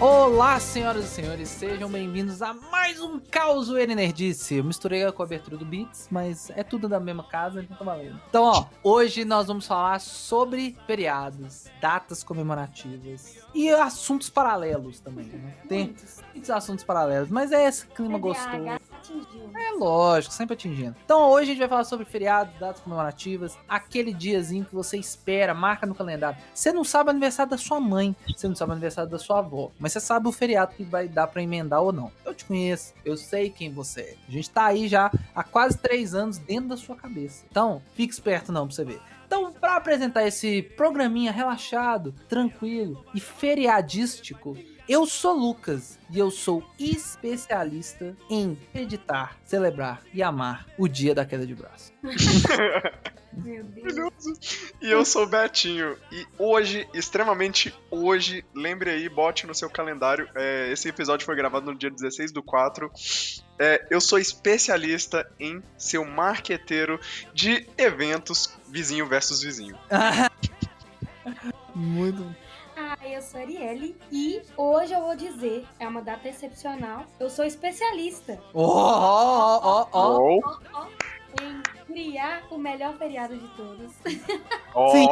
Olá, senhoras e senhores, sejam bem-vindos a mais um Caos Nerdice. Eu misturei a cobertura do Beats, mas é tudo da mesma casa, então tá valendo. Então, ó, hoje nós vamos falar sobre feriados, datas comemorativas e assuntos paralelos também, né? Tem Muitos. muitos assuntos paralelos, mas é esse clima gostoso. TDAH atingiu. É lógico, sempre atingindo. Então hoje a gente vai falar sobre feriados, datas comemorativas, aquele diazinho que você espera, marca no calendário. Você não sabe o aniversário da sua mãe, você não sabe o aniversário da sua avó, mas você sabe o feriado que vai dar pra emendar ou não. Eu te conheço, eu sei quem você é. A gente tá aí já há quase três anos dentro da sua cabeça. Então, fique esperto não pra você ver. Então, para apresentar esse programinha relaxado, tranquilo e feriadístico, eu sou Lucas e eu sou especialista em editar, celebrar e amar o dia da queda de braço. Meu Deus. E eu sou o Betinho. E hoje, extremamente hoje, lembre aí, bote no seu calendário. é, esse episódio foi gravado no dia 16 do 4. É, eu sou especialista em ser o marqueteiro de eventos vizinho versus vizinho. Muito. Eu sou a Arielle e hoje eu vou dizer, é uma data excepcional. Eu sou especialista Ó, ó, ó, ó. Ou, ó, ó, em criar o melhor feriado de todos. ó, Sim.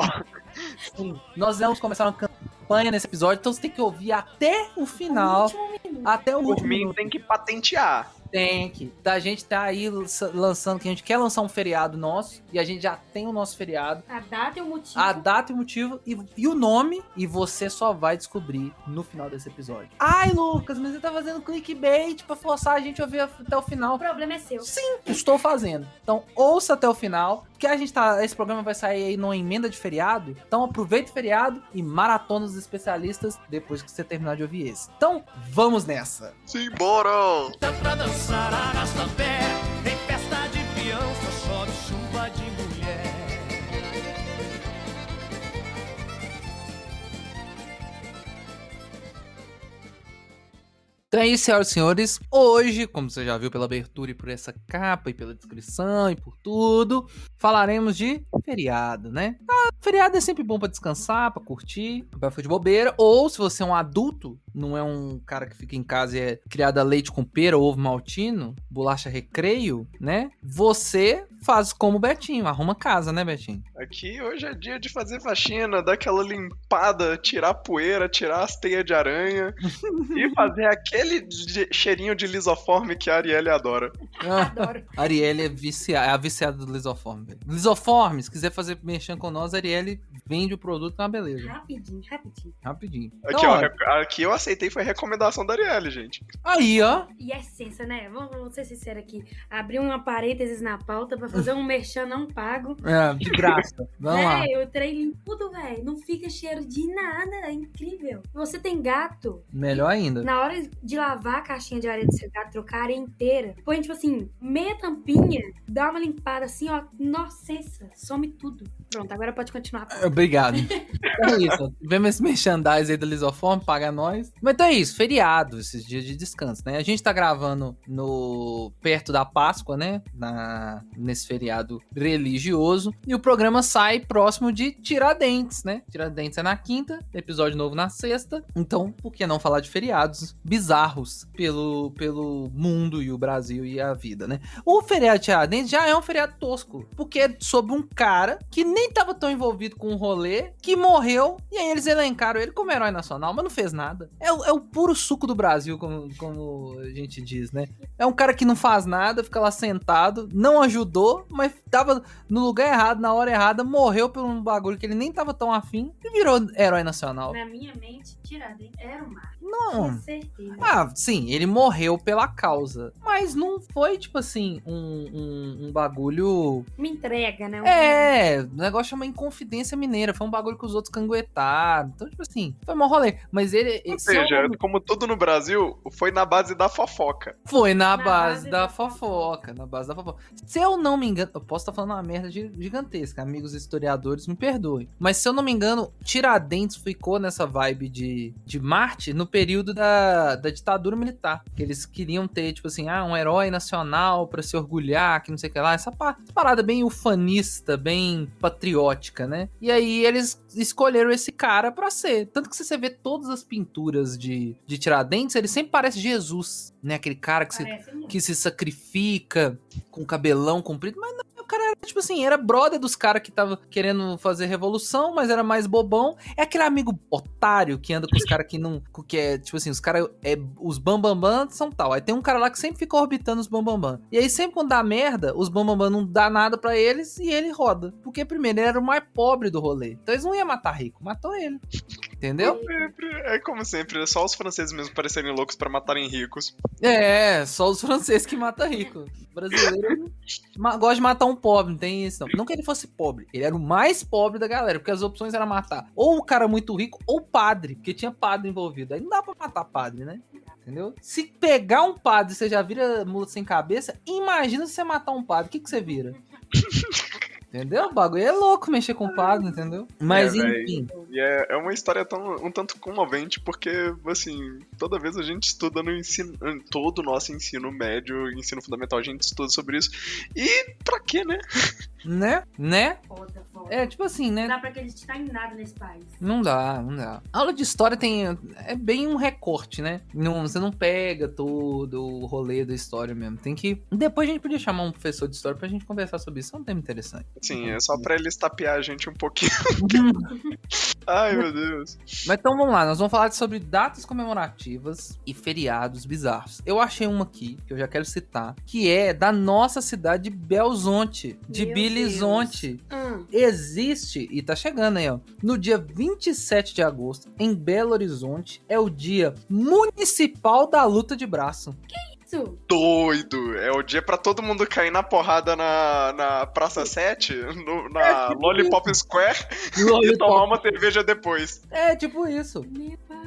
Sim. Nós vamos começar uma campanha nesse episódio, então você tem que ouvir até o final. último minuto. Até o por último mim minuto. tem que patentear. Tem que. A gente tá aí lança- lançando, que a gente quer lançar um feriado nosso, e a gente já tem o nosso feriado. A data e o motivo. A data e o motivo e, e o nome, e você só vai descobrir no final desse episódio. Ai, Lucas, mas você tá fazendo clickbait pra forçar a gente a ouvir até o final. O problema é seu. Sim, estou fazendo. Então, ouça até o final, que a gente tá. Esse programa vai sair aí numa emenda de feriado. Então, aproveita o feriado e maratona os especialistas depois que você terminar de ouvir esse. Então, vamos nessa. Simbora! pra dançar, arrasta pé. Em festa de criança, chove chuva de mulher. Então é isso, senhoras e senhores. Hoje, como você já viu pela abertura e por essa capa e pela descrição e por tudo, falaremos de feriado, né? Ah, feriado é sempre bom pra descansar, pra curtir, pra ficar de bobeira. Ou se você é um adulto, não é um cara que fica em casa e é criado a leite com pera, ovo maltino, bolacha recreio, né? Você faz como o Betinho, arruma casa, né, Betinho? Aqui hoje é dia de fazer faxina, dar aquela limpada, tirar poeira, tirar as teias de aranha e fazer aquele de- cheirinho de lisoforme que a Arielle adora. Ah, Adoro. Arielle é, vicia... é a viciada do Lisoforme, velho. Lisoforme, se quiser fazer mexendo com nós, Arielle vende o produto, é uma beleza. Rapidinho, rapidinho. Rapidinho. Aqui, Então, ó, ó, aqui eu aceitei foi recomendação da Arielle, gente. Aí, ó. E é essência, né? Vamos, vamos ser sinceros aqui. Abrir uma parênteses na pauta pra fazer um merchan não pago. É, de graça. Vamos lá. Véi, o trem limpo tudo, velho. Não fica cheiro de nada. É incrível. Você tem gato. Melhor ainda. Na hora de lavar a caixinha de areia do seu gato, trocar a areia inteira, põe, tipo assim, meia tampinha, dá uma limpada assim, ó. Nossa, some tudo. Pronto, agora pode continuar. Obrigado. Então é isso. Vemos esse merchandise aí do Lisoforme, paga nós. Mas então é isso, feriado, esses dias de descanso, né? A gente tá gravando no perto da Páscoa, né? Na, nesse feriado religioso. E o programa sai próximo de Tiradentes, né? Tiradentes é na quinta, episódio novo na sexta. Então, por que não falar de feriados bizarros pelo, pelo mundo e o Brasil e a vida, né? O feriado de Tiradentes já é um feriado tosco, porque é sobre um cara que nem tava tão envolvido com o rolê, que morreu, e aí eles elencaram ele como herói nacional, mas não fez nada. É, o- é o puro suco do Brasil, como, como a gente diz, né? É um cara que não faz nada, fica lá sentado, não ajudou, mas tava no lugar errado, na hora errada, morreu por um bagulho que ele nem tava tão afim e virou herói nacional. Na minha mente, Tiradentes era o mar. Não. Com certeza. Ah, sim, ele morreu pela causa. Mas não foi, tipo assim, um, um, um bagulho. Me entrega, né? Um- É, o negócio chama Inconfidência Mineira. Foi um bagulho que os outros canguetaram. Então, tipo assim, foi mó rolê. Mas ele. Ou é seja, um- como tudo no Brasil, foi na base da fofoca. Foi na, Na base, base da, da fofoca, Na base da fofoca. Se eu não me engano. Eu posso estar falando uma merda gi- gigantesca. Amigos historiadores, me perdoem. Mas se eu não me engano, Tiradentes ficou nessa vibe de, de Marte no período da, da ditadura militar. Que eles queriam ter, tipo assim, ah, um herói nacional pra se orgulhar, que não sei o que lá. Essa, pa- essa parada bem ufanista, bem patriótica, né? E aí eles escolheram esse cara pra ser. Tanto que se você vê todas as pinturas de, de Tiradentes, ele sempre parece Jesus, né? Aquele cara que se, muito. que se sacrifica com cabelão comprido, mas não, cara era, tipo assim, era brother dos caras que tava querendo fazer revolução, mas era mais bobão. É aquele amigo otário que anda com os caras que não. que é, tipo assim, os caras. É, os bambambam são tal. Aí tem um cara lá que sempre fica orbitando os bambambam. E aí sempre quando dá merda, os bambambam não dá nada pra eles e ele roda. Porque primeiro ele era o mais pobre do rolê. Então eles não iam matar rico, matou ele. Entendeu? É como sempre, é só os franceses mesmo parecerem loucos pra matarem ricos. É, só os franceses que matam rico. O brasileiro gosta de matar um pobre, não tem isso não. Não que ele fosse pobre, ele era o mais pobre da galera, porque as opções eram matar ou o cara muito rico ou padre, porque tinha padre envolvido. Aí não dá pra matar padre, né? Entendeu? Se pegar um padre e você já vira mula sem cabeça, imagina se você matar um padre, o que, que você vira? Entendeu? O bagulho é louco mexer com padre, entendeu? Mas É, enfim. E é, é uma história tão, um tanto comovente, porque, assim, toda vez a gente estuda no ensino, em todo o nosso ensino médio, ensino fundamental, a gente estuda sobre isso. E pra quê, né? Né? Né? Foda, foda. É tipo assim, né? Não dá pra acreditar em nada nesse país. Não dá, não dá. A aula de história tem. É bem um recorte, né? Não, você não pega todo o rolê da história mesmo. Tem que. Depois a gente podia chamar um professor de história pra gente conversar sobre isso. É um tema interessante. Assim, é só pra eles tapear a gente um pouquinho. Ai, meu Deus. Mas então vamos lá, nós vamos falar sobre datas comemorativas e feriados bizarros. Eu achei uma aqui, que eu já quero citar, que é da nossa cidade de Belzonte, de Meu Bilizonte. Hum, Existe, e tá chegando aí, ó. No dia 27 de agosto, em Belo Horizonte, é o dia municipal da luta de braço. isso. Doido. É o dia pra todo mundo cair na porrada na, na Praça 7, no- na É, tipo Lollipop Square, e tomar uma cerveja depois. É tipo isso. Meu pai.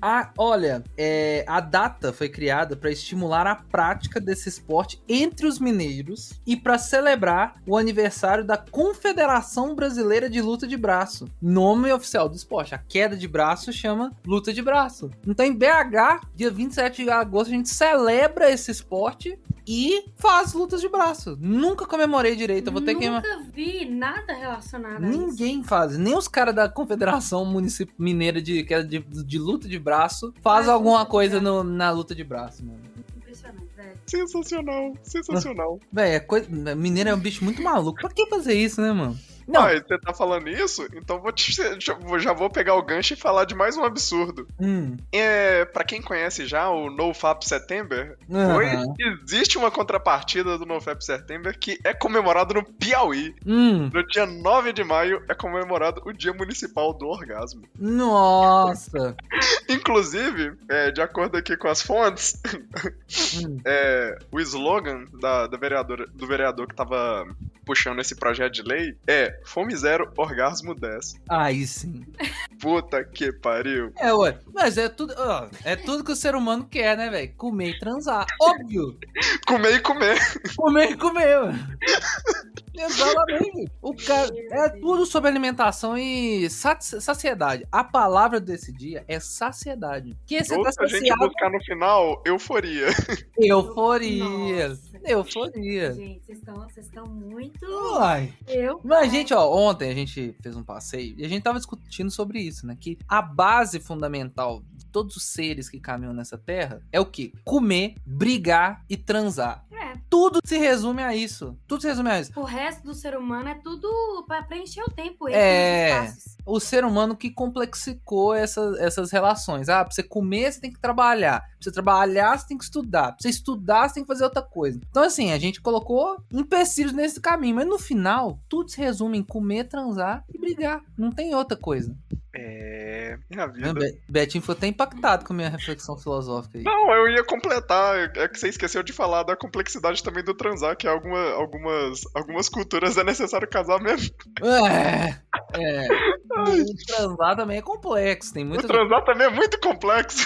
A, olha, é, a data foi criada para estimular a prática desse esporte entre os mineiros e para celebrar o aniversário da Confederação Brasileira de Luta de Braço. Nome oficial do esporte. A queda de braço chama luta de braço. Então, em BH, dia 27 de agosto, a gente celebra esse esporte e faz lutas de braço. Nunca comemorei direito. Eu vou ter que. Nunca vi nada relacionado a isso. Ninguém faz, nem os caras da Confederação Municip... Mineira de, que é de, de luta de braço faz alguma coisa no- na luta de braço, mano. Impressionante, velho. Sensacional, sensacional. Véi, é coisa... mineiro é um bicho muito maluco. Pra que fazer isso, né, mano? Não, Ah, você tá falando isso? Então vou te- já, vou- pegar o gancho e falar de mais um absurdo. hum, É, pra quem conhece já o NoFap September, hoje aham, existe uma contrapartida do NoFap September que é comemorado no Piauí. hum, No dia 9 de maio é comemorado o Dia Municipal do Orgasmo. nossa. Inclusive, é, de acordo aqui com as fontes, Hum, é, o slogan da, da vereadora, do vereador que tava puxando esse projeto de lei é Fome Zero, Orgasmo 10. Aí sim. Puta que pariu. É, ué. Mas é tudo, ó, é tudo que o ser humano quer, né, velho? Comer e transar. Óbvio. Comer e comer. Comer e comer, ué. Exatamente. O cara, é tudo sobre alimentação e saci- saciedade. A palavra desse dia é saciedade. Que você Ou tá se a gente saciado. buscar no final, euforia. Euforia. Nossa. Euforia. Gente, vocês estão vocês estão muito. Ai. Eu. Mas, gente, ó, ontem a gente fez um passeio e a gente tava discutindo sobre isso, né? Que a base fundamental de todos os seres que caminham nessa terra é o quê? Comer, brigar e transar. É. Tudo se resume a isso. Tudo se resume a isso. O resto do ser humano é tudo pra preencher o tempo. É. É. O ser humano que complexicou essas, essas relações. Ah, pra você comer, você tem que trabalhar. Você trabalhar, você tem que estudar. Pra você estudar, você tem que fazer outra coisa. Então, assim, a gente colocou empecilhos nesse caminho. Mas no final, tudo se resume em comer, transar e brigar. Não tem outra coisa. É. Minha vida. Be- Betinho foi até impactado com a minha reflexão filosófica aí. Não, eu ia completar. É que você esqueceu de falar da complexidade também do transar, que alguma, algumas, algumas culturas é necessário casar mesmo. É. É. Transar também é complexo. Tem O muita transar também é muito complexo.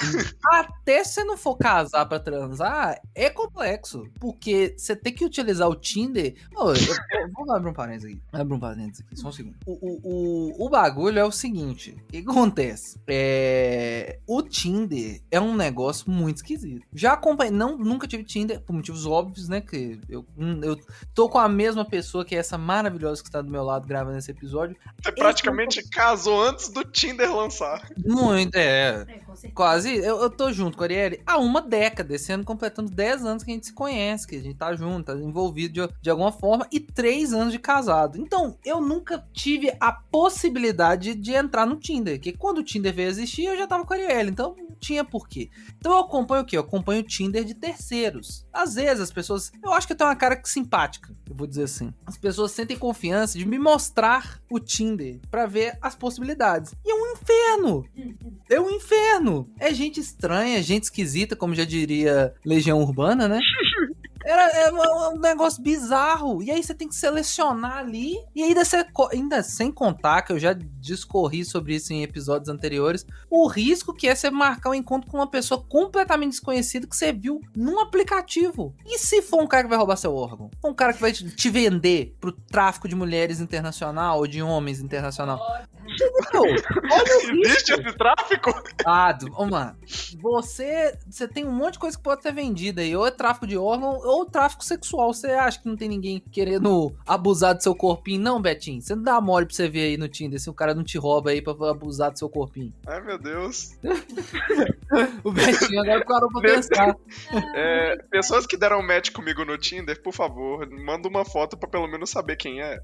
Até se você não for casar pra transar, é complexo. Porque você tem que utilizar o Tinder. Ô, eu, eu- vamos abrir um parênteses aqui. Abrir um parênteses aqui, só um segundo. O, o, o, o bagulho é o seguinte: o que acontece? É, o Tinder é um negócio muito esquisito. Já acompanhei, não, nunca tive Tinder, por motivos óbvios, né? Que eu, hum, eu tô com a mesma pessoa que é essa maravilhosa que está do meu lado gravando esse episódio. Você praticamente casou antes do Tinder lançar. Muito, é. É, certeza. Quase, eu, eu tô junto com a Arielle há uma década. Esse ano completando 10 anos que a gente se conhece, que a gente tá junto, tá envolvido de, de alguma forma, e 3 anos de casado. Então, eu nunca tive a possibilidade de entrar no Tinder, que quando o Tinder veio existir, eu já tava com a Arielle, então não tinha porquê. Então eu acompanho o quê? Eu acompanho o Tinder de terceiros. Às vezes as pessoas. Eu acho que eu tenho uma cara simpática, eu vou dizer assim. As pessoas sentem confiança de me mostrar o Tinder pra ver as possibilidades. E é um inferno! É um inferno! É gente estranha, gente esquisita, como já diria Legião Urbana, né? Era, é um um negócio bizarro. E aí você tem que selecionar ali. E ainda, você, ainda sem contar, que eu já discorri sobre isso em episódios anteriores, o risco que é você marcar um encontro com uma pessoa completamente desconhecida que você viu num aplicativo. E se for um cara que vai roubar seu órgão? For um cara que vai te vender pro tráfico de mulheres internacional ou de homens internacional? Entendeu? Olha. Existe esse tráfico? Ô mano. Você, você tem um monte de coisa que pode ser vendida aí. Ou é tráfico de órgão, ou tráfico sexual. Você acha que não tem ninguém querendo abusar do seu corpinho? Não, Betinho. Você não dá mole pra você ver aí no Tinder se o cara não te rouba aí pra abusar do seu corpinho. Ai, meu Deus. O Betinho agora parou pra pensar. É, pessoas que deram match comigo no Tinder, por favor, manda uma foto pra pelo menos saber quem é.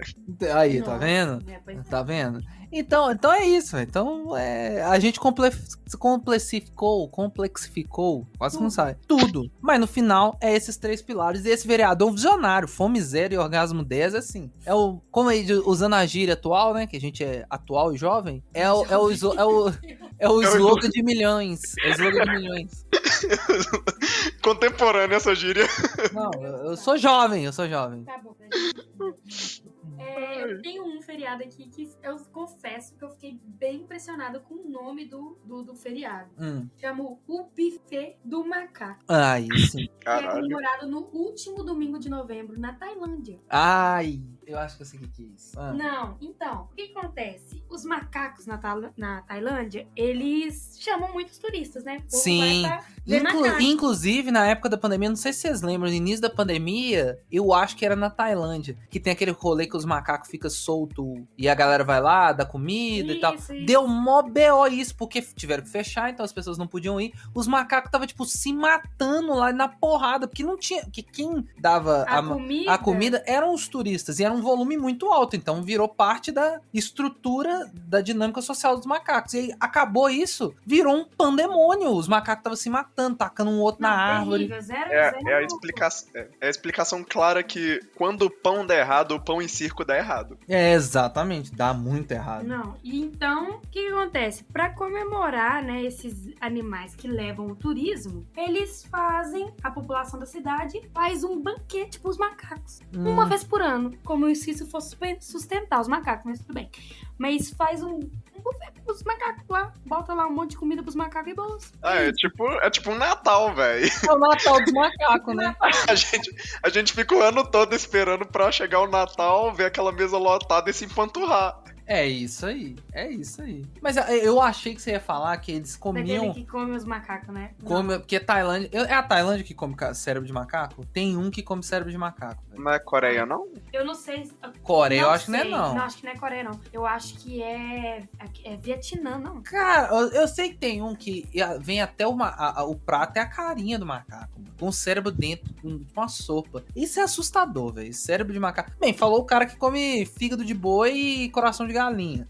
Aí, tá vendo? é. Tá vendo? Então, então é isso. Então é, a gente comple complexificou, complexificou, quase que não sai, tudo. Mas no final é esses três pilares. E esse vereador visionário, fome zero e orgasmo 10, é assim. É o, como aí, usando a gíria atual, né? Que a gente é atual e jovem. É o, é o, é o, é o slogan de milhões. É o slogan de milhões. Contemporânea essa gíria. Não, eu, eu sou jovem, eu sou jovem. Tá bom. É, eu tenho um feriado aqui que eu confesso que eu fiquei bem impressionada com o nome do, do, do feriado. Hum. Chama o Buffet do Macaco. Ai, sim. Que é comemorado no último domingo de novembro, na Tailândia. Ai, eu acho que eu sei o que que é isso. Ah. Não, então, o que acontece? Os macacos na, na Tailândia, eles chamam muitos turistas, né? Sim. Inclu- inclusive, na época da pandemia, não sei se vocês lembram, no início da pandemia, eu acho que era na Tailândia, que tem aquele rolê que os macacos ficam soltos e a galera vai lá, dá comida e tal. Isso, isso. Deu mó BO isso, porque tiveram que fechar, então as pessoas não podiam ir. Os macacos estavam, tipo, se matando lá na porrada, porque não tinha. Que quem dava A, a, comida, a comida eram os turistas e era um volume muito alto, então virou parte da estrutura da dinâmica social dos macacos. E aí acabou isso, virou um pandemônio. Os macacos estavam se matando, tacando um outro Não, na árvore. terrível, zero, É, zero é a explicação, é, é a explicação clara que quando o pão der errado, o pão em circo dá errado. É, exatamente, dá muito errado. Não, e então, o que, que acontece? Pra comemorar, né, esses animais que levam o turismo, eles fazem, a população da cidade faz um banquete pros macacos. Hum, Uma vez por ano, como se isso fosse sustentar os macacos, mas tudo bem. Mas faz um, um buffet pros macacos lá, bota lá um monte de comida pros macacos e bolos. Ah, é tipo, é tipo um Natal, velho. É o Natal dos macacos, né? A gente, a gente fica o ano todo esperando pra chegar o Natal, ver aquela mesa lotada e se empanturrar. É isso aí, é isso aí. Mas é, eu achei que você ia falar que eles Daquele comiam. que come os macacos, né? Come, porque Tailândia. É a Tailândia que come cérebro de macaco? Tem um que come cérebro de macaco. Não é Coreia, não? Eu não sei. se- Coreia, eu acho que não é sei. não. Não, acho que não é Coreia, não. Eu acho que é. É Vietnã, não. Cara, eu, eu sei que tem um que vem até uma, a- a- o prato é a carinha do macaco, mano, com o cérebro dentro, com uma sopa. Isso é assustador, velho. Cérebro de macaco. Bem, falou o cara que come fígado de boi e coração de galinha.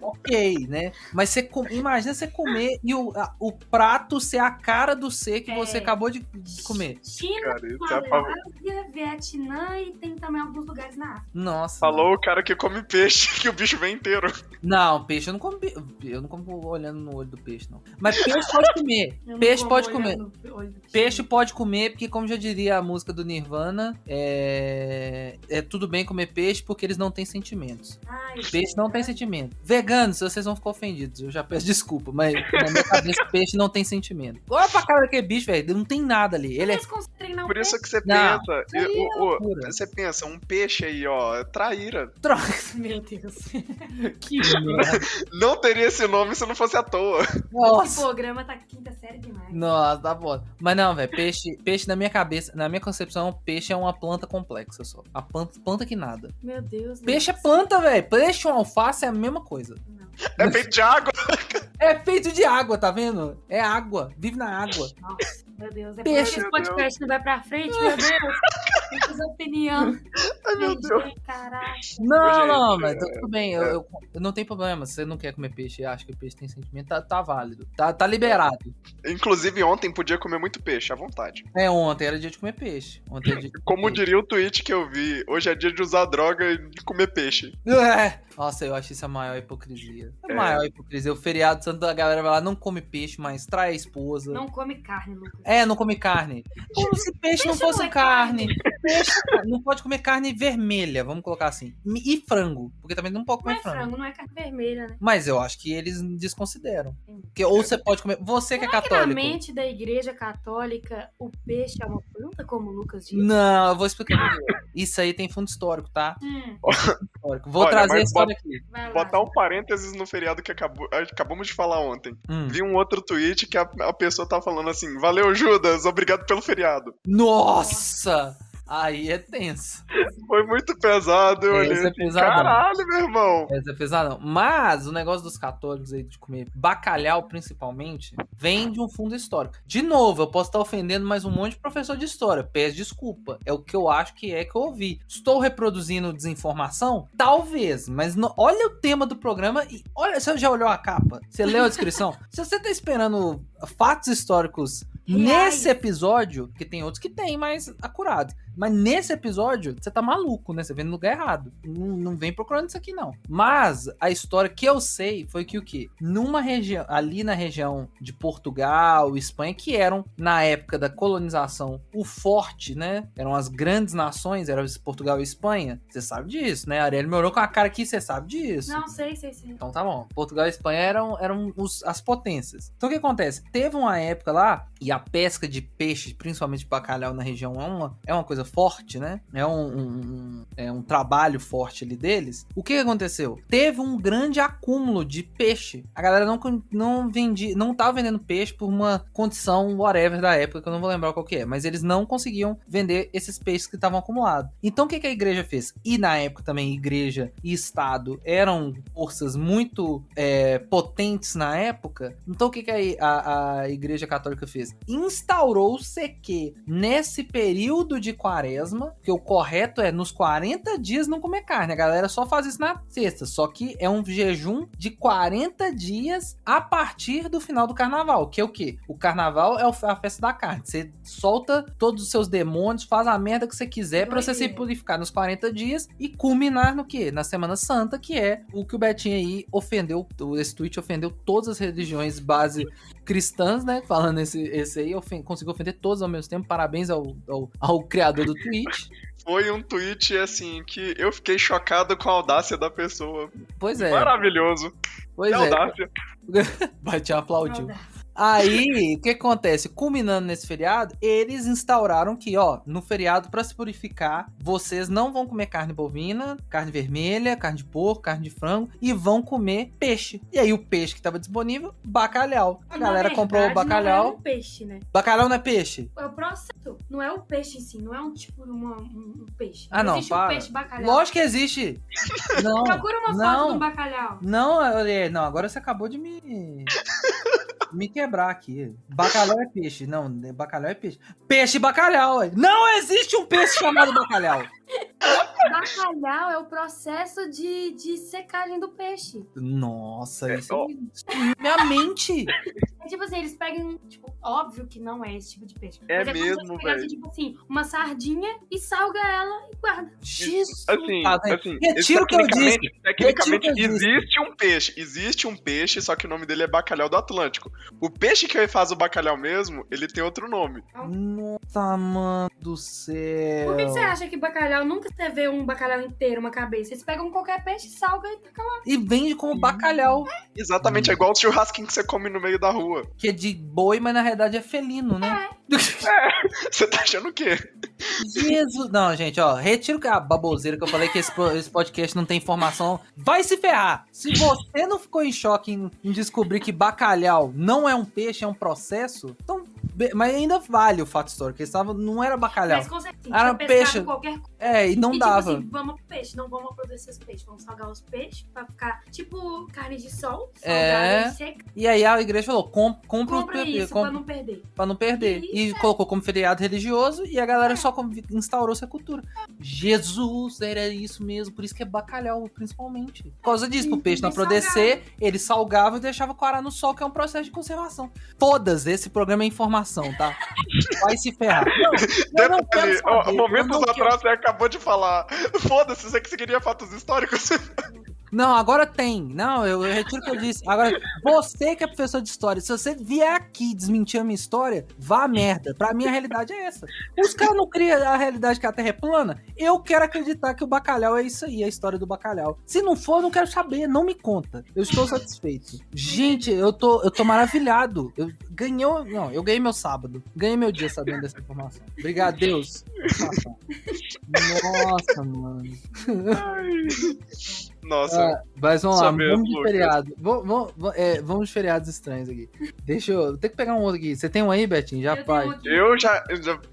Ok, né? Mas você com- imagina você comer e o, a- o prato ser a cara do ser que É. você acabou de de comer. China, Cara, é. Malásia, Vietnã e tem também alguns lugares na África. Nossa. Falou o cara que come peixe, que o bicho vem inteiro. Não, peixe eu não como. Eu não como olhando no olho do peixe, não. Mas peixe pode comer. Peixe pode comer. Peixe pode comer, porque, como já diria a música do Nirvana, é, é tudo bem comer peixe porque eles não têm sentimentos. Ai, Peixe não tem sentimento. Veganos, vocês vão ficar ofendidos. Eu já peço desculpa, mas na minha cabeça, peixe não tem sentimento. Olha pra cara daquele bicho, velho. Não tem nada ali. Ele é. Eles um Por isso que você Não. pensa. E- é o- o- você pensa, um peixe aí, ó, é traíra. Droga, peixe. Meu Deus. que merda. Não teria esse nome se não fosse à toa. Nossa. programa tá quinta série demais. Nossa, tá bom. Mas não, velho, peixe, peixe na minha cabeça, na minha concepção, peixe é uma planta complexa só. A planta, planta que nada. Meu Deus. Peixe é Deus. planta, velho. Peixe ou alface é a mesma mesma coisa. É feito de água. É feito de água, tá vendo? É água, vive na água. Nossa, meu Deus. É Peixe. esse podcast não vai pra frente, meu Deus. Opinião. Ai, meu Deus. Caraca. Não, não, mas é- tá tudo bem. Eu, eu- eu não tem problema. Se você não quer comer peixe e acha que o peixe tem sentimento, tá, tá válido. Tá, tá liberado. Inclusive, ontem podia comer muito peixe, à vontade. É, ontem era dia de comer peixe. Ontem era dia de comer Como peixe. diria o tweet que eu vi, hoje é dia de usar droga e de comer peixe. É. Nossa, eu acho isso a maior hipocrisia. A É. maior hipocrisia. O feriado santo da galera vai lá, não come peixe, mas trai a esposa. Não come carne, Lucas. É, não come carne. Como se peixe, não Peixe fosse não é carne. Peixe não pode comer carne vermelha, vamos colocar assim. E frango, porque também não pode Não comer é frango. frango, não é carne vermelha, né? Mas eu acho que eles desconsideram. Porque, ou você pode comer. Você que é Que na católico. mente da igreja católica, o peixe é uma planta, como o Lucas disse? Não, eu vou explicar. Isso aí tem fundo histórico, tá? Hum, Histórico. Vou Olha, trazer a história aqui. vai lá. Botar um parênteses no feriado que acabou, acabamos de falar ontem. Hum. Vi um outro tweet que a, a pessoa tá falando assim: Valeu, Judas, obrigado pelo feriado. Nossa! Aí é tenso. Foi muito pesado, eu olhei. é assim, pesadão. Caralho, meu irmão. Essa é pesadão. Mas o negócio dos católicos aí de comer bacalhau, principalmente, vem de um fundo histórico. De novo, eu posso estar ofendendo mais um monte de professor de história. Peço desculpa. É o que eu acho que é que eu ouvi. Estou reproduzindo desinformação? Talvez. Mas no- olha o tema do programa e olha, você já olhou a capa? Você leu a descrição? Se você tá esperando fatos históricos Reais. nesse episódio, que tem outros que tem mais acurados. Mas nesse episódio, você tá maluco, né? Você vem no lugar errado. Não, não vem procurando isso aqui, não. Mas a história que eu sei foi que o quê? Numa região, ali na região de Portugal, Espanha, que eram, na época da colonização, o forte, né? Eram as grandes nações, eram Portugal e Espanha. Você sabe disso, né? A Ariel me olhou com a cara aqui, você sabe disso. Não, sei, sei, sei. Então tá bom. Portugal e Espanha eram, eram os- as potências. Então o que acontece? Teve uma época lá, e a pesca de peixe, principalmente bacalhau na região, é uma, é uma coisa forte, né? É um, um- é um trabalho forte ali deles. O que aconteceu? Teve um grande acúmulo de peixe. A galera não, não vendia, não tava vendendo peixe por uma condição whatever da época, que eu não vou lembrar qual que é. Mas eles não conseguiam vender esses peixes que estavam acumulados. Então o que, que a igreja fez? E na época também, igreja e Estado eram forças muito é, potentes na época. Então o que, que a, a- a igreja católica fez? Instaurou-se que nesse período de quaresma, que o correto é nos 40 dias não comer carne. A galera só faz isso na sexta. Só que é um jejum de 40 dias a partir do final do carnaval. Que é o quê? O carnaval é a festa da carne. Você solta todos os seus demônios, faz a merda que você quiser pra você se Doideira. purificar nos 40 dias e culminar no quê? Na Semana Santa, que é o que o Betinho aí ofendeu, esse tweet ofendeu todas as religiões base cristãs, né? Falando esse, esse aí, ofen conseguiu ofender todos ao mesmo tempo. Parabéns ao, ao, ao criador do tweet. Foi um tweet assim que eu fiquei chocado com a audácia da pessoa. Pois é, Maravilhoso. pois que é. audácia. Betinho aplaudiu. Saudade. Aí, o que acontece? Culminando nesse feriado, eles instauraram que, ó, no feriado, pra se purificar, vocês não vão comer carne bovina, carne vermelha, carne de porco, carne de frango, e vão comer peixe. E aí, o peixe que tava disponível, bacalhau. A galera comprou o verdade, Não é bacalhau. um peixe, né? Bacalhau não é peixe? É o processo. Não é o peixe em si, não é um tipo uma, um, um peixe. Ah, não, Existe para. um peixe bacalhau. Lógico que existe. Não. Procura uma foto não. de um bacalhau. Não, não, agora você acabou de me. me quebrar aqui. Bacalhau é peixe. Não, bacalhau é peixe. Peixe e bacalhau. Não existe um peixe chamado bacalhau. Bacalhau é o processo de, de secagem do peixe. Nossa, É, isso destruiu minha mente. É tipo assim, eles pegam, tipo, óbvio que não é esse tipo de peixe. É se mesmo, velho. tipo assim, uma sardinha e salga ela e guarda. Jesus. Assim, Tá, assim Retiro o que eu tecnicamente, disse. tecnicamente eu disse. existe um peixe. Existe um peixe, só que o nome dele é bacalhau do Atlântico. O peixe que faz o bacalhau mesmo, ele tem outro nome. Nossa, mano do céu. Por que, que você acha que bacalhau nunca você vê um bacalhau inteiro, uma cabeça? Eles pegam qualquer peixe, salga e taca lá. E vende como bacalhau, Exatamente, Hum. é igual o churrasquinho que você come no meio da rua. que é de boi, mas na realidade é felino, né? Você tá achando o quê? Jesus. Não, gente, ó, retiro a baboseira que eu falei que esse, po- esse podcast não tem informação. Vai se ferrar! Se você não ficou em choque em, em descobrir que bacalhau não é um peixe, é um processo, então. Mas ainda vale o fato histórico. Eles estavam, não era bacalhau. Mas com certeza, Era peixe. qualquer coisa. É, e não e, dava. Tipo assim, vamos pro peixe. Não vamos apodrecer os peixes. Vamos salgar os peixes pra ficar tipo carne de sol, É. salgada e seca. E aí a igreja falou: com, compra, o Compra pe- isso pra não perder. pra não perder. E Isso, é. colocou como feriado religioso e a galera só com- instaurou essa cultura. Jesus, era isso mesmo. Por isso que é bacalhau, principalmente. Por causa disso, pro peixe não bem apodrecer, ele salgava e deixava coarar no sol, que é um processo de conservação. Todas, esse programa é informação, tá? Vai se ferrar. Não, eu não quero Detalhe, momentos não quero- atrás você acabou de falar. Foda-se, você que queria fatos históricos. Não, agora tem. Não, eu, eu retiro o que eu disse. Agora, você que é professor de história, se você vier aqui desmentir a minha história, vá merda. Pra mim, a realidade é essa. Os caras não criam a realidade que a Terra é plana. Eu quero acreditar que o bacalhau é isso aí, a história do bacalhau. Se não for, eu não quero saber, não me conta. Eu estou satisfeito. Gente, eu tô, eu tô maravilhado. Eu ganhei. Não, eu ganhei meu sábado. Ganhei meu dia sabendo dessa informação. Obrigado, Deus. Nossa, mano. Nossa, Ah, mas vamos lá, vamos de Lucas. feriado. Vamos, vamos, é, vamos de feriados estranhos aqui. Deixa eu. Tem que pegar um outro aqui. Você tem um aí, Betinho? Já Eu aqui- eu já,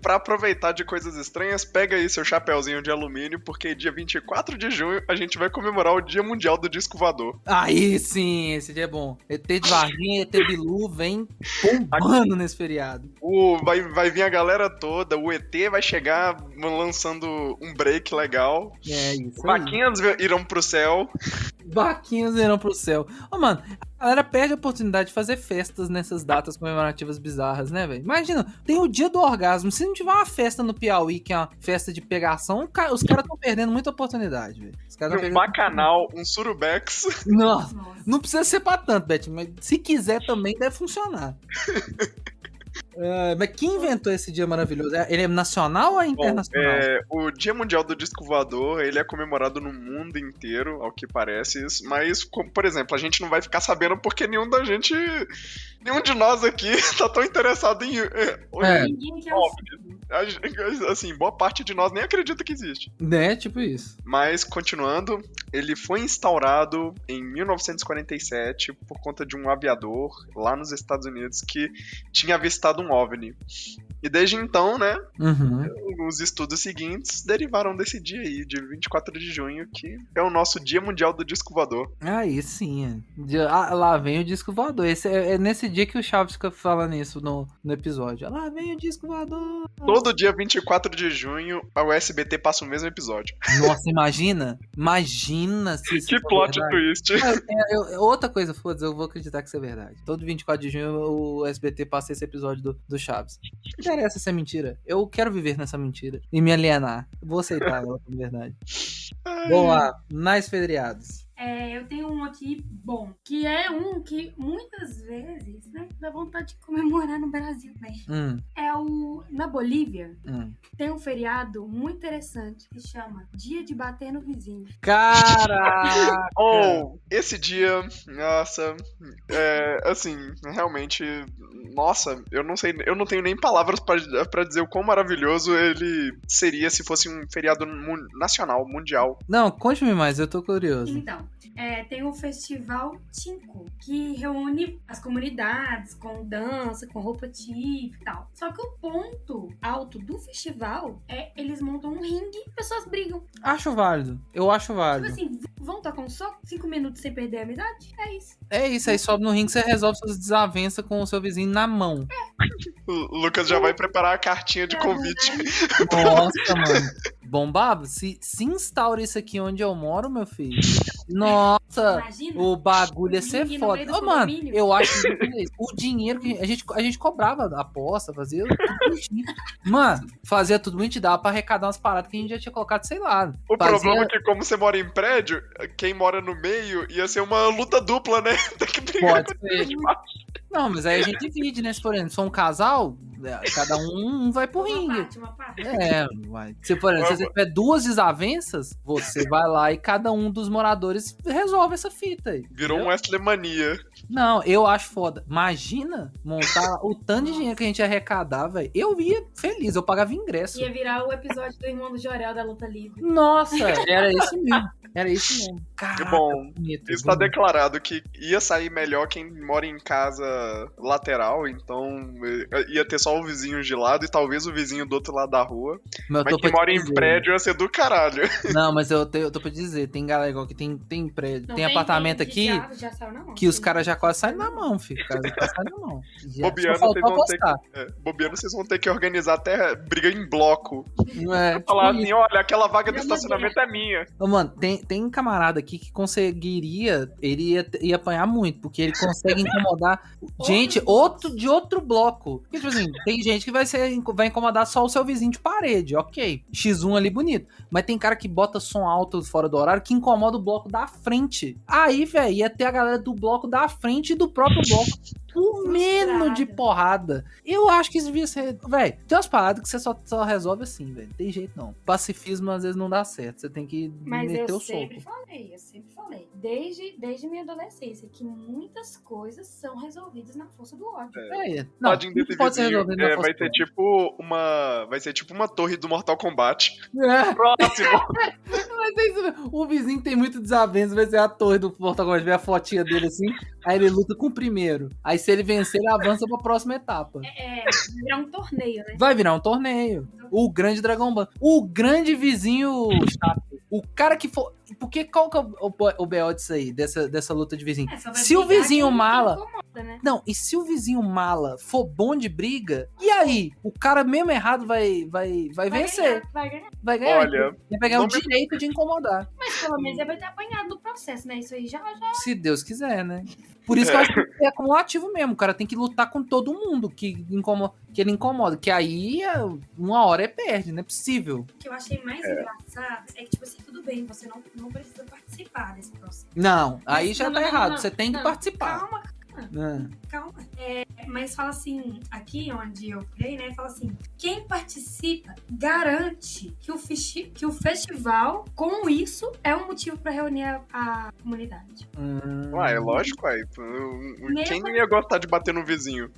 pra aproveitar de coisas estranhas, pega aí seu chapéuzinho de alumínio, porque dia 24 de junho a gente vai comemorar o Dia Mundial do Disco Voador. Aí sim, esse dia é bom. ET de Varginha, ET Bilu vem bombando nesse feriado. O, vai, vai vir a galera toda, o ET vai chegar lançando um break legal. É isso. aí. Vaquinhas irão pro céu. Vaquinhas irão pro céu. Ô, mano, a galera perde a oportunidade de fazer festas nessas datas comemorativas bizarras, né, velho? Imagina, tem o dia do orgasmo. Se não tiver uma festa no Piauí, que é uma festa de pegação, ca- os caras estão perdendo muita oportunidade, velho. Os caras tão Um perdendo- bacanal, um surubex. Nossa. Nossa. Não precisa ser pra tanto, Betinho, mas se quiser também deve funcionar. Ah, mas quem inventou esse dia maravilhoso? É- Ele é nacional ou é Bom, internacional? é, o Dia Mundial do Disco Voador, ele é comemorado no mundo inteiro, ao que parece. Mas, como, por exemplo, a gente não vai ficar sabendo porque nenhum da gente, nenhum de nós aqui tá tão interessado em... é, É. Ninguém quer gente- Assim, boa parte de nós nem acredita que existe. Né, tipo isso. Mas, continuando, ele foi instaurado em 1947 por conta de um aviador lá nos Estados Unidos que tinha avistado um OVNI. E desde então, né, Uhum. os estudos seguintes derivaram desse dia aí, de 24 de junho, que é o nosso Dia Mundial do Disco Voador. Aí sim. é. Ah, lá vem o disco voador. Esse é, é nesse dia que o Chaves fica falando isso no, no episódio. Lá vem o disco voador. Todo dia 24 de junho, a USBT passa o mesmo episódio. Nossa, imagina. Imagina se isso Que plot verdade. twist. É, eu- eu- outra coisa, foda-se, eu vou acreditar que isso é verdade. Todo 24 de junho o SBT passa esse episódio do, do Chaves. Interessa se é mentira. Eu quero viver nessa mentira e me alienar. Vou aceitar ela como verdade. Vamos lá, mais feriados. É, eu tenho um aqui bom, que é um que muitas vezes, né, dá vontade de comemorar no Brasil, né? Hum, É o na Bolívia hum. tem um feriado muito interessante que chama Dia de Bater no Vizinho. Caraca! Ou, esse dia, nossa, é, assim, realmente, nossa, eu não sei, eu não tenho nem palavras pra pra dizer o quão maravilhoso ele seria se fosse um feriado mun- nacional, mundial. Não, conte-me mais, eu tô curioso. Então, é, tem o Festival Tinco, que reúne as comunidades com dança, com roupa típica e tal. Só que o ponto alto do festival é eles montam um ringue e pessoas brigam. Acho válido. Eu acho Tipo válido. assim, v- vão tocar um soco? Cinco minutos sem perder a amizade? É isso. É isso, aí sobe no ringue, você resolve suas desavenças com o seu vizinho na mão. O Lucas já vai preparar a cartinha de convite. Nossa, mano. Bombado, se, se instaura isso aqui onde eu moro, meu filho. Nossa, Imagina. o bagulho ia ser foda. Ô, mano, eu acho que o dinheiro que a gente, a gente cobrava a aposta, fazia tudo bonitinho. Mano, fazia tudo bonitinho, dava pra arrecadar umas paradas que a gente já tinha colocado, sei lá. O fazia- problema é que, como você mora em prédio, quem mora no meio ia ser uma luta dupla, né? Tem que brigar Pode ser. Não, mas aí a gente divide, né? Se for, se for um casal, é, cada um vai pro Uma ringue. parte, uma parte. É, vai. Se, por exemplo, se você tiver duas desavenças, você vai lá e cada um dos moradores resolve essa fita aí. Virou um entendeu? Wesley Mania. Não, eu acho foda. Imagina montar o tanto de dinheiro que a gente ia arrecadar, velho. Eu ia feliz, eu pagava ingresso. Ia virar o episódio do irmão do Jorel da luta livre. Nossa, era isso mesmo. Era isso mesmo. Caraca, bom, bonito. Está bonito. declarado que ia sair melhor quem mora em casa lateral, então ia ter só o vizinho de lado e talvez o vizinho do outro lado da rua. Mas, Mas quem mora em prédio ia ser do caralho. Não, mas eu, te- eu tô pra dizer, tem galera igual que tem, tem prédio, Não tem apartamento que aqui Já, já saiu na mão. que os caras já quase saem na mão, filho. Os caras já quase saem na mão. Já, faltou vocês vão ter apostar. É, bobeando, vocês vão ter que organizar até briga em bloco. Não é, Falar tipo assim, olha, aquela vaga do estacionamento é minha. Ô, Mano, tem, tem um camarada aqui que conseguiria. Ele ia, ia apanhar muito, porque ele consegue incomodar gente outro, de outro bloco. Porque, tipo assim, tem gente que vai, ser, vai incomodar só o seu vizinho de parede, ok. X1 ali bonito. Mas tem cara que bota som alto fora do horário que incomoda o bloco da frente. Aí, velho, ia ter a galera do bloco da frente e do próprio bloco. Comendo de porrada. Eu acho que isso devia ser. Velho, tem umas paradas que você só, só resolve assim, velho. Tem jeito não. Pacifismo às vezes não dá certo. Você tem que Mas meter eu o sempre soco. falei, eu sempre falei, desde, desde minha adolescência, que muitas coisas são resolvidas na força do ódio. É, não, Tadinho tudo desse pode ser vizinho. resolvido na É, força vai ser tipo uma. Vai ser tipo uma torre do Mortal Kombat. É, Próximo! mas é isso mesmo. o vizinho tem muito desavenças, vai ser a torre do Mortal Kombat, ver a fotinha dele assim, aí ele luta com o primeiro. Aí se ele vencer, ele avança pra próxima etapa. É, virar um torneio, né? Vai virar um torneio. O grande Dragon Ball. O grande vizinho chato. O cara que for. Porque qual que é o, o, o BO disso aí, dessa, dessa luta de vizinho? É, Se o vizinho mala- incomoda, né? Não, e se o vizinho mala for bom de briga, e aí? O cara mesmo errado vai, vai, vai, Vai vencer. ganhar, vai ganhar. Vai ganhar. Olha, Vai pegar o me- direito de incomodar. Mas pelo menos ele vai ter apanhado no processo, né? Isso aí já, já. Se Deus quiser, né? Por isso que eu acho que é acumulativo mesmo. O cara tem que lutar com todo mundo que, incomoda, que ele incomoda. Que aí, é, uma hora é perde, não é possível. O que eu achei mais engraçado é que, tipo assim, tudo bem, você não, não precisa participar desse processo. Não, aí Mas já não, tá não, errado. não, Você tem que participar. Calma, Ah, calma. É, mas fala assim, aqui onde eu criei, né? Fala assim: quem participa garante que o, que o festival, com isso, é um motivo pra reunir a, a comunidade. hum. Ué, é lógico, ué. Quem não ia gostar de bater no vizinho?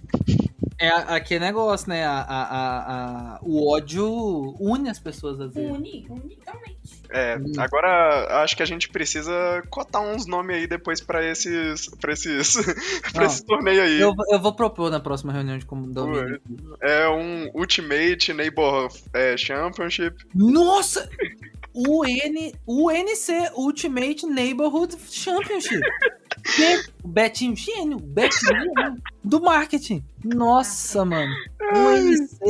É aquele negócio, né? A, a, a- a- o ódio une as pessoas às vezes. Une, une totalmente. É, Hum. agora acho que a gente precisa cotar uns nomes aí depois pra esses. pra esses. pra Não. esse torneio aí. Eu, eu vou propor na próxima reunião de condomínio. É um Ultimate Neighbor é, Championship. Nossa! O N, o NC Ultimate Neighborhood Championship. O Betinho gênio, o Betinho do marketing. Nossa, mano.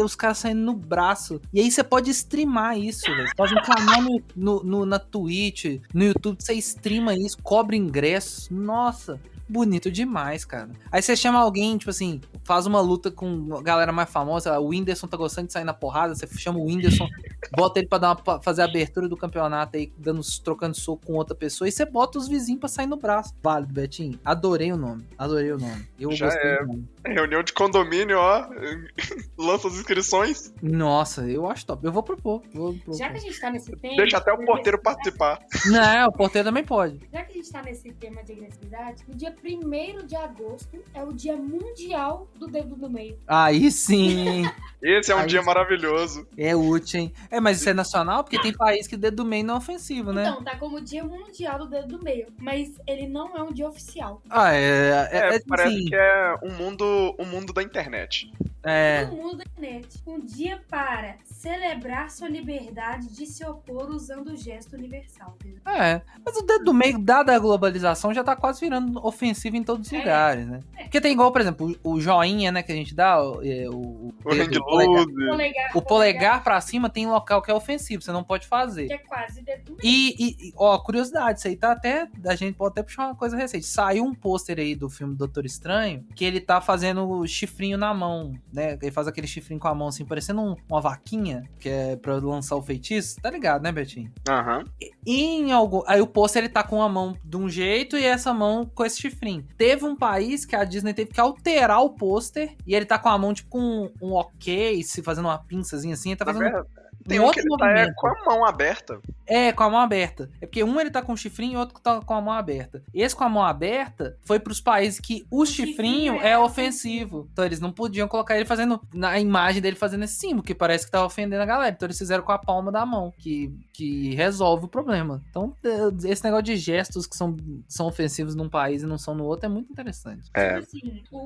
Os caras saindo no braço. E aí você pode streamar isso, velho. Você faz um canal no, no- no- na Twitch, no YouTube, você streama isso, cobra ingressos. Nossa. Bonito demais, cara. Aí você chama alguém, tipo assim, faz uma luta com a galera mais famosa. O Whindersson tá gostando de sair na porrada. Você chama o Whindersson, bota ele pra, dar uma- fazer a abertura do campeonato aí, dando, trocando soco com outra pessoa. E você bota os vizinhos pra sair no braço. Válido, Betinho. Adorei o nome. Adorei o nome. Eu Já gostei é. do nome. Reunião de condomínio, ó. Lança as inscrições. Nossa, eu acho top. Eu vou propor. Vou propor. Já que a gente tá nesse tema. Deixa até o porteiro participar. Não, o porteiro também pode. Já que a gente tá nesse tema de agressividade, no dia 1 de agosto é o dia mundial do dedo do meio. Aí sim. Esse é um Aí dia sim. maravilhoso. É útil, hein? É, mas isso é nacional? Porque tem país que dedo do meio não é ofensivo, né? Então, tá como dia mundial do dedo do meio. Mas ele não é um dia oficial. Ah, é. É, É, é, parece assim, que é um mundo, um mundo da internet. É. No mundo da internet. Um dia para celebrar sua liberdade de se opor usando o gesto universal. entendeu? É, mas o dedo do meio, dada a globalização, já tá quase virando ofensivo em todos os É. lugares, né? É. Porque tem igual, por exemplo, o joinha, né, que a gente dá, o, é, o, O dedo, o polegar. Polegar, O polegar pra cima tem local que é ofensivo, você não pode fazer. Que é quase dedo do meio. E, e- e, ó, curiosidade, isso aí tá até. A gente pode até puxar uma coisa recente. Saiu um pôster aí do filme Doutor Estranho que ele tá fazendo chifrinho na mão, né? Ele faz aquele chifrinho com a mão assim, parecendo um- uma vaquinha, que é pra lançar o feitiço. Tá ligado, né, Betinho? Aham. E em algum. Aí o pôster ele tá com a mão de um jeito e essa mão com esse chifrinho. Teve um país que a Disney teve que alterar o pôster e ele tá com a mão tipo com um, um ok, se fazendo uma pinçazinha assim, ele tá Na fazendo verdade, Tem Um um outro que ele tá é, movimento. com a mão aberta. É, com a mão aberta. É porque um ele tá com o chifrinho e outro tá com a mão aberta. Esse com a mão aberta foi pros países que o, O chifrinho, chifrinho é é ofensivo. Então eles não podiam colocar ele fazendo. Na imagem dele fazendo esse símbolo, que parece que tá ofendendo a galera. Então eles fizeram com a palma da mão, que, que resolve o problema. Então eh, esse negócio de gestos que são, são ofensivos num país e não são no outro é muito interessante. É. Tipo assim, o,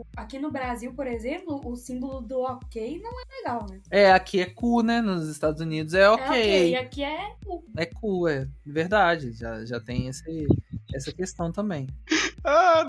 o- aqui no Brasil, por exemplo, o símbolo do ok não é legal, né? É, aqui é cu, né? Nos Estados Unidos é É ok. ok, aqui é o. É cu, é verdade. Já, já tem esse, essa questão também. Ah,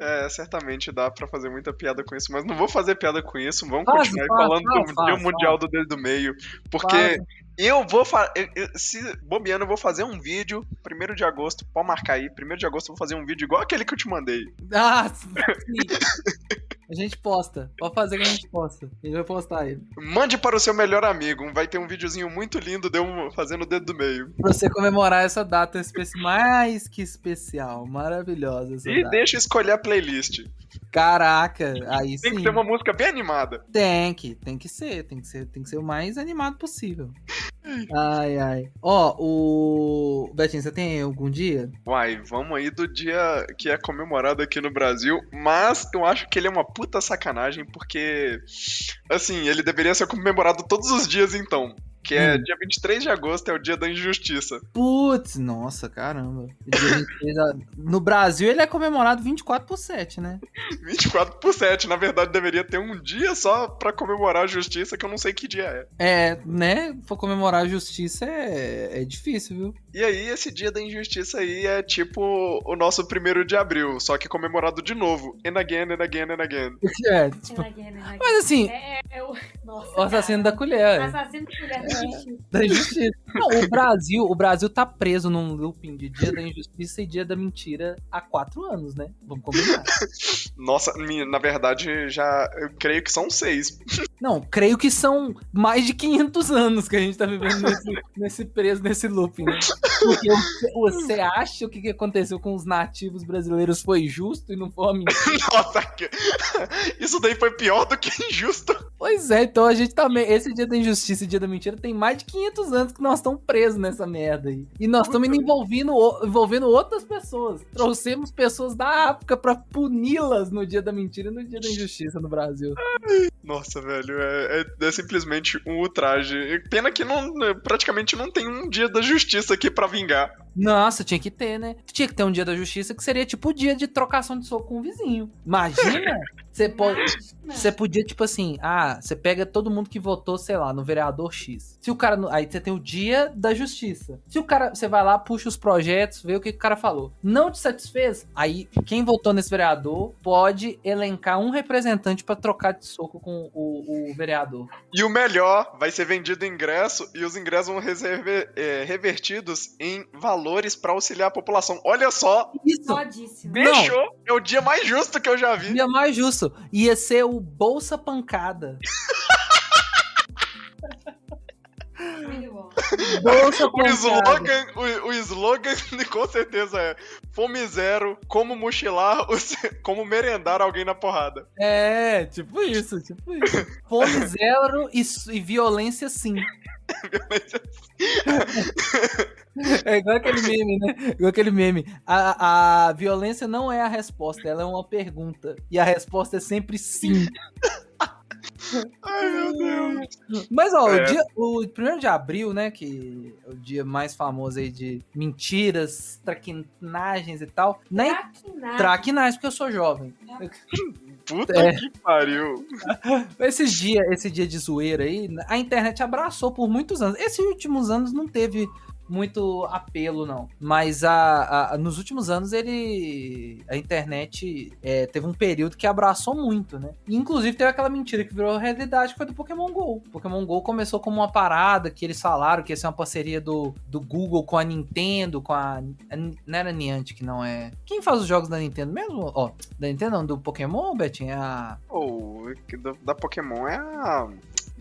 é, certamente dá pra fazer muita piada com isso, mas não vou fazer piada com isso. Vamos Faz, continuar faz, falando faz, do faz, Dia Mundial faz. do Dedo do Meio. Porque Faz. eu vou fazer. Se bobeando, eu vou fazer um vídeo, 1 de agosto, pode marcar aí. 1 de agosto eu vou fazer um vídeo igual aquele que eu te mandei. Ah, sim. A gente posta. Pode fazer que a gente posta. A gente vai postar ele. Mande para o seu melhor amigo. Vai ter um videozinho muito lindo de eu fazendo o dedo do meio. Pra você comemorar essa data especi- mais que especial. Maravilhosa essa E data. deixa escolher a playlist. Caraca, aí Tem sim. que ter uma música bem animada. Tem que, tem que ser, tem que ser, tem que ser o mais animado possível. Ai, ai. Ó, o. Betinho, você tem algum dia? Uai, vamos aí do dia que é comemorado aqui no Brasil, mas eu acho que ele é uma puta sacanagem, porque, assim, ele deveria ser comemorado todos os dias então. Que é Hum. dia 23 de agosto, é o dia da injustiça. Putz, nossa, caramba. Dia 23 a- No Brasil ele é comemorado 24 por 7, né? 24 por 7, na verdade deveria ter um dia só pra comemorar a justiça, que eu não sei que dia é. É, né? For comemorar a justiça é, é difícil, viu? E aí, esse dia da injustiça aí é tipo o nosso primeiro de abril, só que comemorado de novo. And again, and again, and again. É, tipo, mas assim, É, é, é o. Nossa, o assassino cara. da colher. O assassino da colher da justiça. Da injustiça. Não, o Brasil, o Brasil tá preso num looping de dia da injustiça e dia da mentira há quatro anos, né? Vamos combinar. Nossa, na verdade, já. Eu creio que são seis. Não, creio que são mais de 500 anos que a gente tá vivendo nesse, nesse preso, nesse looping, né? Porque você- acha que o que aconteceu com os nativos brasileiros foi justo e não foi uma mentira? Nossa, que- isso daí foi pior do que injusto. Pois é, então a gente também. Esse dia da injustiça e dia da mentira tem mais de 500 anos que nós estamos presos nessa merda aí. E nós estamos envolvendo, envolvendo outras pessoas. Trouxemos pessoas da África pra puni-las no dia da mentira e no dia da injustiça no Brasil. Nossa, velho, é, é- é simplesmente um ultraje. Pena que não, praticamente não tem um dia da justiça aqui pra vingar. Nossa, tinha que ter, né? Tinha que ter um dia da justiça que seria tipo o dia de trocação de soco com o vizinho. Imagina! Você pode. Você podia, tipo assim, ah, você pega todo mundo que votou, sei lá, no vereador X. Se o cara. Aí você tem o dia da justiça. Se o cara. Você vai lá, puxa os projetos, vê o que, que o cara falou. Não te satisfez? Aí, quem votou nesse vereador pode elencar um representante pra trocar de soco com o, o vereador. E o melhor, vai ser vendido ingresso e os ingressos vão reserve- é, revertidos em valores pra auxiliar a população. Olha só, Isso! Todíssimo. Não. É o dia mais justo que eu já vi. Dia mais justo. Ia ser o Bolsa Pancada. Bolsa O slogan, o, o slogan com certeza é Fome zero, como mochilar, como merendar alguém na porrada. É, tipo isso, tipo isso. Fome zero e, e violência sim. É igual aquele meme, né? Igual aquele meme. A, a violência não é a resposta, ela é uma pergunta. E a resposta é sempre sim. Ai, meu Deus. Mas, ó, É. o, dia, o 1 de abril, né? Que é o dia mais famoso aí de mentiras, traquinagens e tal. Nem Traquinagem. traquinagens, porque eu sou jovem. Puta É. que pariu. Esse dia, esse dia de zoeira aí, a internet abraçou por muitos anos. Esses últimos anos não teve muito apelo, não. Mas a, a- nos últimos anos ele. A internet é, teve um período que abraçou muito, né? Inclusive teve aquela mentira que virou realidade que foi do Pokémon GO. Pokémon GO começou como uma parada que eles falaram que ia ser uma parceria do, do Google com a Nintendo, com a. a não era Niantic, não é. Quem faz os jogos da Nintendo mesmo? Ó, da Nintendo não, do Pokémon, Betinho? É a. Oh, que da, da Pokémon é a.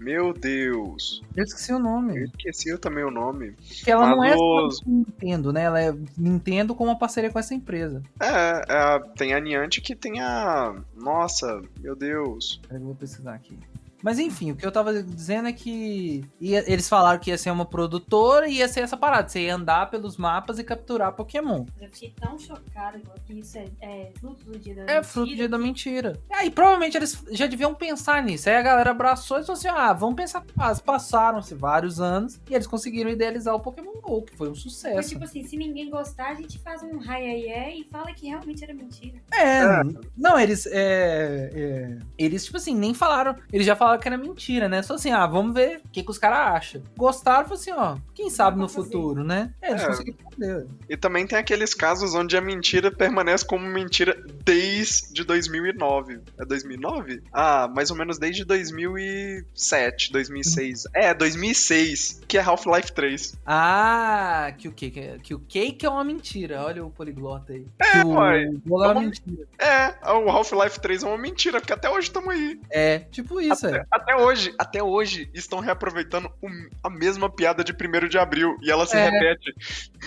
Meu Deus. Eu esqueci o Eu nome. esqueci também o nome. Porque ela não é só Nintendo, né? Ela é Nintendo com uma parceria com essa empresa. É, é, tem a Niantic que tem a. Nossa, meu Deus. Eu vou pesquisar aqui. Mas enfim, o que eu tava dizendo é que ia- eles falaram que ia ser uma produtora e ia ser essa parada. Você ia andar pelos mapas e capturar Pokémon. Eu fiquei tão chocada que isso é, é fruto do dia da É fruto do dia da mentira. Aí provavelmente eles já deviam pensar nisso. Aí a galera abraçou e falou assim: ah, vamos pensar que faz. Passaram-se vários anos e eles conseguiram idealizar o Pokémon GO, que foi um sucesso. tipo assim, se ninguém gostar, a gente faz um raiaié e fala que realmente era mentira. É, não, eles. É, é, eles, tipo assim, nem falaram. Eles já falaram que era mentira, né? Só assim, ah, vamos ver o que, que os caras acham. Gostaram, falou assim, ó, quem sabe no futuro, né? É, eles É. conseguiram fazer. E também tem aqueles casos onde a mentira permanece como mentira desde 2009. É 2009? Ah, mais ou menos desde 2007, 2006. É, 2006, que é Half-Life 3. Ah, que o cake, é- que o cake é uma mentira. Olha o poliglota aí. É, que o é uma É uma- mentira. É, o Half-Life 3 é uma mentira, porque até hoje estamos aí. É, tipo isso, é. Até hoje, até hoje, estão reaproveitando o- a mesma piada de 1 de abril e ela se É. repete.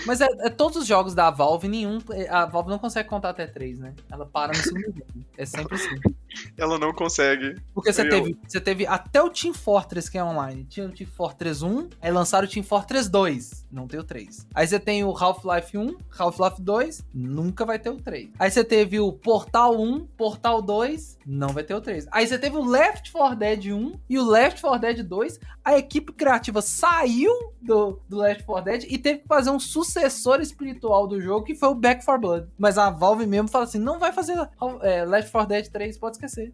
Mas é, é todos os jogos da Valve, nenhum. é, A Valve não consegue contar até três, né? Ela para no segundo jogo. É sempre assim. Ela não consegue. Porque você teve, você teve até o Team Fortress, que é online. Tinha o Team Fortress 1, aí lançaram o Team Fortress 2. Não tem o 3. Aí você tem o Half-Life 1, Half-Life 2, nunca vai ter o 3. Aí você teve o Portal 1, Portal 2, não vai ter o 3. Aí você teve o Left 4 Dead 1 e o Left 4 Dead 2. A equipe criativa saiu do, do Left 4 Dead e teve que fazer um sucessor espiritual do jogo, que foi o Back 4 Blood. Mas a Valve mesmo fala assim: não vai fazer é, Left 4 Dead 3, pode esquecer.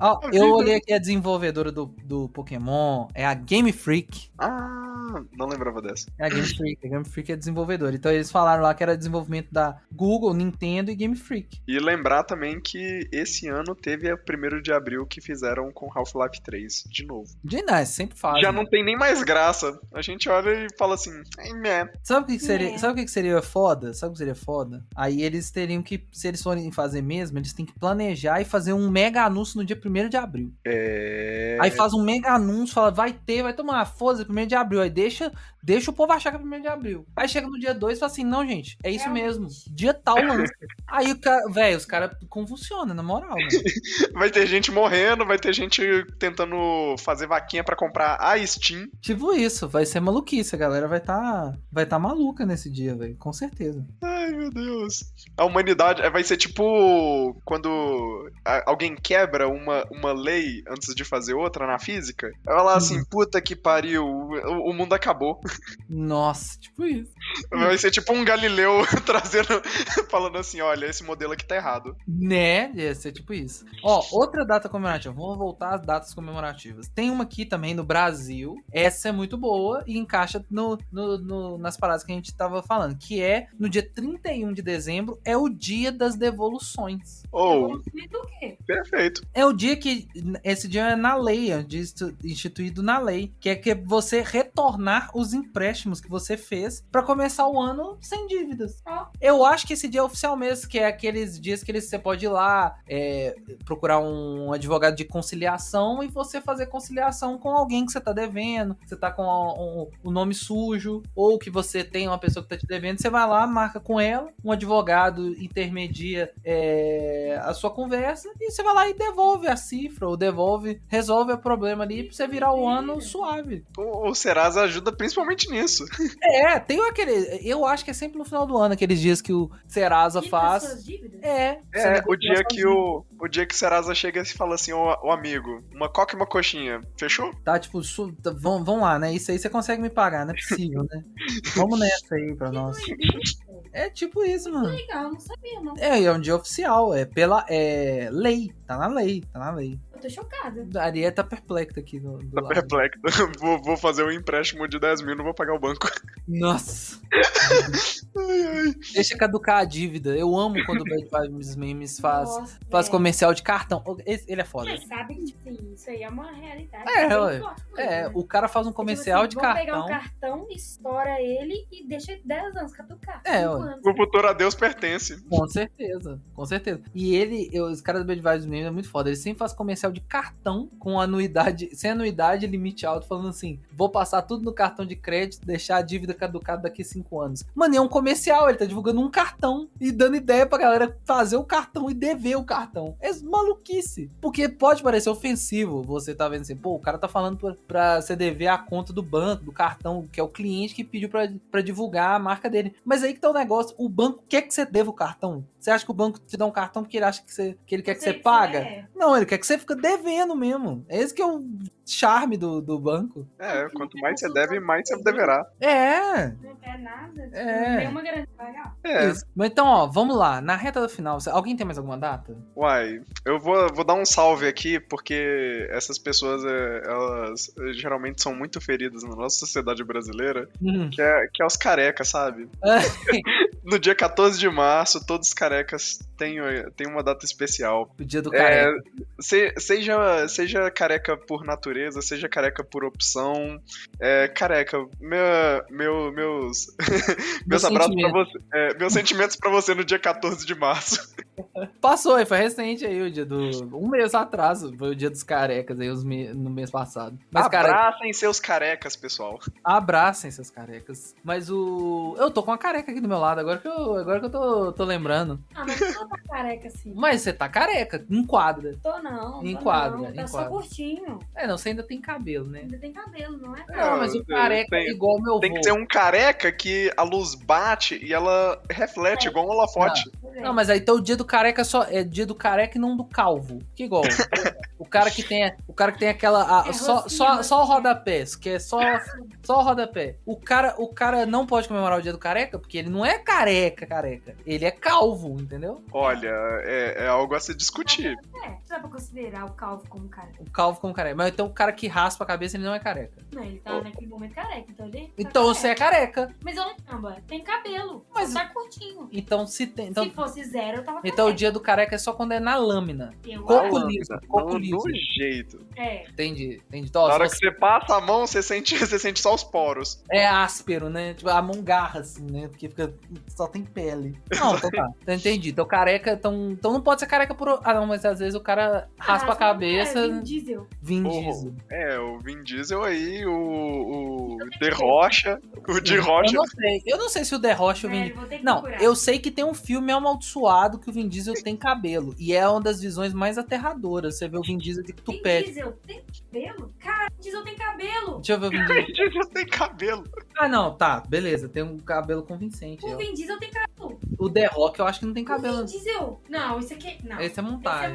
Ó, A eu olhei aqui a desenvolvedora do, do Pokémon, é a Game Freak. Ah, não lembrava dessa. É a Game Freak, a Game Freak é desenvolvedora. Então eles falaram lá que era desenvolvimento da Google, Nintendo e Game Freak. E lembrar também que esse ano teve a 1 de abril que fizeram com Half-Life 3, de novo. De nice, sempre fazem. Já não tem nem mais graça. A gente olha e fala assim, "Ai, meh." Sabe o que, que seria, É. sabe o que, que seria foda? Sabe o que seria foda? Aí eles teriam que, se eles forem fazer mesmo, eles têm que planejar e fazer um mega anúncio no dia 1 de abril. É. Aí faz um mega anúncio, fala, vai ter, vai tomar, foda-se, 1 de abril. Aí deixa, deixa o povo achar que é 1 de abril. Aí chega no dia 2 e fala assim, não, gente, é isso Realmente. mesmo. Dia tal lança. Aí velho, os caras convulsionam, na moral, né? Vai ter gente morrendo, vai ter gente tentando fazer vaquinha pra comprar a Steam. Tipo isso, vai ser maluquice, a galera vai tá, vai tá maluca nesse dia, velho, com certeza. Ai, meu Deus. A humanidade é, vai ser tipo quando a- alguém quebra uma, uma lei antes de fazer outra na física. Vai falar assim, puta que pariu, o, o mundo acabou. Nossa, tipo isso. Vai ser tipo um Galileu trazendo, falando assim, olha, esse modelo aqui tá errado. Né? Ia ser tipo isso. Ó, outra data comemorativa. Vamos voltar às datas comemorativas. Tem uma aqui também no Brasil. Essa é muito boa e encaixa no, no- no- nas paradas que a gente tava falando. Que é no dia 31 de dezembro, é o dia das devoluções. Ou, Evoluir do quê? Perfeito. É o dia que. Esse dia é na lei, é um dia institu- instituído na lei. Que é que você retornar os empréstimos que você fez pra começar o ano sem dívidas. Eu acho que esse dia é oficial mesmo, que é aqueles dias que você pode ir lá é, procurar um advogado de conciliação e você fazer conciliação com alguém que você tá devendo, você tá com o, o nome sujo, ou que você tem uma pessoa que tá te devendo, você vai lá, marca com ela, um advogado intermedia é, a sua conversa e você vai lá e devolve a cifra, ou devolve, resolve o problema ali pra você virar o ano suave. O, o Serasa ajuda principalmente nisso. É, tem aquele. Eu acho que é sempre no final do ano, aqueles dias que o Serasa Quita faz. suas dívidas? É, É, o dia que o, o dia que o Serasa chega e fala assim, ô, ô amigo, uma coca e uma coxinha, fechou? Tá, tipo, su- tá, vão, vão lá, né? Isso aí você consegue me pagar, não é possível, né? Vamos nessa aí pra nós. É tipo isso, mano. Legal, não sabia, não. É, é um dia oficial, é pela é, lei, tá na lei, tá na lei. Eu tô chocada. A Ariel tá perplexa aqui do Tá lado. perplexo. vou, vou fazer um empréstimo de 10 mil, não vou pagar o banco. Nossa, Ai, ai. deixa caducar a dívida. Eu amo quando o Bad Vibes Memes faz, Nossa, faz é. comercial de cartão. Ele é foda. Mas sabe que assim, isso aí é uma realidade. É, ué. forte mesmo, É, né? o cara faz um Tipo comercial assim, de vamos pegar cartão. um cartão, estoura ele e deixa 10 anos caducar. É. O futuro a Deus pertence. Com certeza, com certeza. E ele, eu- os caras do Bad Vibes Memes é muito foda. Ele sempre faz comercial de cartão com anuidade, sem anuidade limite alto, falando assim: vou passar tudo no cartão de crédito, deixar a dívida caducada daqui cinco anos. Mano, é um comercial, ele tá divulgando divulgando um cartão e dando ideia pra galera fazer o cartão e dever o cartão. É maluquice. Porque pode parecer ofensivo você tá vendo assim, pô, o cara tá falando pra, pra você dever a conta do banco, do cartão, que é o cliente que pediu pra, pra divulgar a marca dele. Mas aí que tá o negócio, o banco quer que você deva o cartão. Você acha que o banco te dá um cartão porque ele acha que, você, que ele quer que você Sei, paga? é. Não, ele quer que você fique devendo mesmo. É esse que é o charme do, do banco. É, quanto mais você deve, mais você deverá. É, Não quer nada. É. Não tem uma grande pagar. É, isso. Mas então, ó, vamos lá. Na reta do final, alguém tem mais alguma data? uai, eu vou, vou dar um salve aqui, porque essas pessoas, é, elas é, geralmente são muito feridas na nossa sociedade brasileira, Hum. que é, que é os carecas, sabe? É. No dia 14 de março, todos os carecas têm, têm uma data especial. O dia do É, careca. se- seja, seja careca por natureza, seja careca por opção. É, careca, meu, meu, meus, meus abraços pra sentimento. você. é, meus sentimentos pra você no dia 14 de março. Passou foi recente aí o dia do. Um mês atrás, foi o dia dos carecas aí, me- no mês passado. Mas, cara, Abracem seus carecas, pessoal. abracem seus carecas. Mas o. Eu tô com uma careca aqui do meu lado, agora que eu, agora que eu tô, tô lembrando. Ah, mas eu não tô careca assim. Mas você tá careca, enquadra. Tô não. tô Enquadra, não. Tá só curtinho. É, não, você ainda tem cabelo, né? Ainda tem cabelo, não é? Não, mas o tem- careca é tem- igual o meu Tem vô. que ser um careca que a luz bate e ela reflete É. igual um holofote. É. Não, mas aí então o dia do careca só é dia do careca e não do calvo. Que igual. o cara que tem cara que tem aquela a- É, só, rocinha, só, só o rodapé, que é só só o rodapé. O cara o cara não pode comemorar o dia do careca porque ele não é careca, careca. Ele é calvo, entendeu? Olha, é, é algo a se discutir. É, dá pra considerar o calvo como careca. O calvo como careca. Mas então o cara que raspa a cabeça ele não é careca. Não, ele tá naquele momento careca, então ele. tá Então você é careca. Mas eu não tamba, tem cabelo. Mas- tá curtinho. Então se tem então Se fosse zero, eu tava então o careca. dia do careca é só quando é na lâmina. Eu Coco acho. liso, coco liso. no jeito. É. Entendi, entendi. Então, Na hora você- que você passa a mão, você sente, você sente só os poros. É áspero, né? Tipo, a mão garra, assim, né? Porque fica. Só tem pele. Não, então tá. Então entendi. Então careca. Então, então não pode ser careca por. Ah, não, mas às vezes o cara raspa a Ah, cabeça. É, Vin Diesel. Vin Oh. Diesel. É, o Vin Diesel aí, o, o De Rocha. O De Rocha. Eu não sei. Eu não sei se o The Rocha o Vin É, ter que Não, procurar. eu sei que tem um filme amaldiçoado que o Vin Diesel tem cabelo. E é uma das visões mais aterradoras. Você vê o Vin Diesel de Vin tupete. Diesel tem cabelo? Cara, Vin Diesel tem cabelo. Deixa eu ver o Vin Diesel. Vin Diesel tem cabelo. Ah, não, tá, beleza. Tem um cabelo convincente. O. Vin Diesel tem cabelo. O The Rock eu acho que não tem O cabelo. Vin Diesel. Não, isso aqui. Não. Esse é Esse é montagem.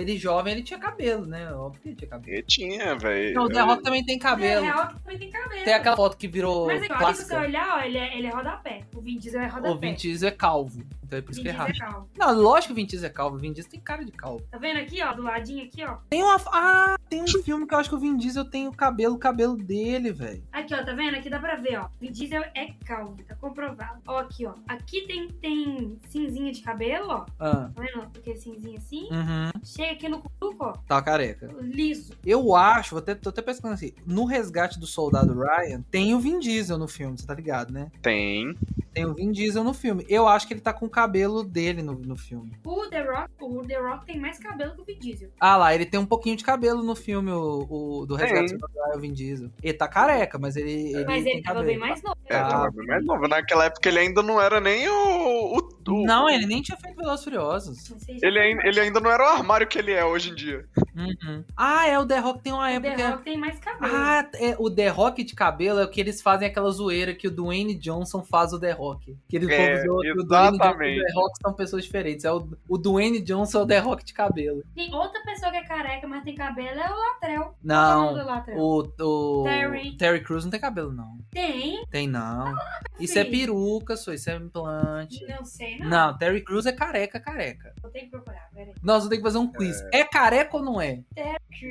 Ele jovem, ele tinha cabelo, né? Óbvio que ele tinha cabelo. Ele tinha, velho. Não, o The Rock também tem cabelo. É real que também tem cabelo. Tem aquela foto que virou Mas igual, aqui se você olhar, ó, ele é, ele é rodapé. O Vin Diesel é rodapé. O Vin Diesel é calvo. Então é por isso Vin que é Diesel racha. é calvo. Não, lógico que o Vin Diesel é calvo. O Vin Diesel tem cara de calvo. Tá vendo aqui, ó? Do ladinho aqui, ó. Tem uma. Ah, tem um filme que eu acho que o Vin Diesel tem o cabelo, o cabelo dele, velho. Aqui, ó, tá vendo? Aqui dá pra ver, ó. Vin Diesel é calvo, tá comprovado. Ó, aqui, ó. Aqui tem, tem cinzinha de cabelo, ó. Ah, Tá vendo? Aquele cinzinho assim. uhum. Chega aqui no cutuco, ó. Tá careca. Liso. Eu acho, vou até, tô até pensando assim, no resgate do soldado Ryan, tem o Vin Diesel no filme, você tá ligado, né? Tem. Tem o Vin Diesel no filme. Eu acho que ele tá com o cabelo dele no, no filme. O The Rock, o The Rock tem mais cabelo que o Vin Diesel. Ah lá, ele tem um pouquinho de cabelo no filme, o, o do resgate Tem. do o Vin Diesel. Ele tá careca, mas ele. ele Mas tem ele tava cabelo. bem mais novo. É, Ah. tava bem mais novo. Naquela época ele ainda não era nem o. o, o- Não, ele nem tinha feito Velozes e Furiosos. Ele, ainda- ele ainda não era o armário que ele é hoje em dia. Uhum. Ah, é, o The Rock tem uma O época. The Rock tem mais cabelo. Ah, é, o The Rock de cabelo é o que eles fazem aquela zoeira que o Dwayne Johnson faz o The Rock. Que eles É, o Dwayne Johnson e o The Rock são pessoas diferentes. É o, o Dwayne Johnson é o The Rock de cabelo. Tem outra pessoa que é careca, mas tem cabelo, é o Latrell. É o Não, do Latrell? o, o Terry. Terry Crews não tem cabelo, não. Tem. Tem não. Isso é peruca, só isso é implante. Não sei, não. Não, Terry Crews é careca, careca. Vou ter que procurar, peraí. Nós vamos ter que fazer um quiz. É, careca ou não é?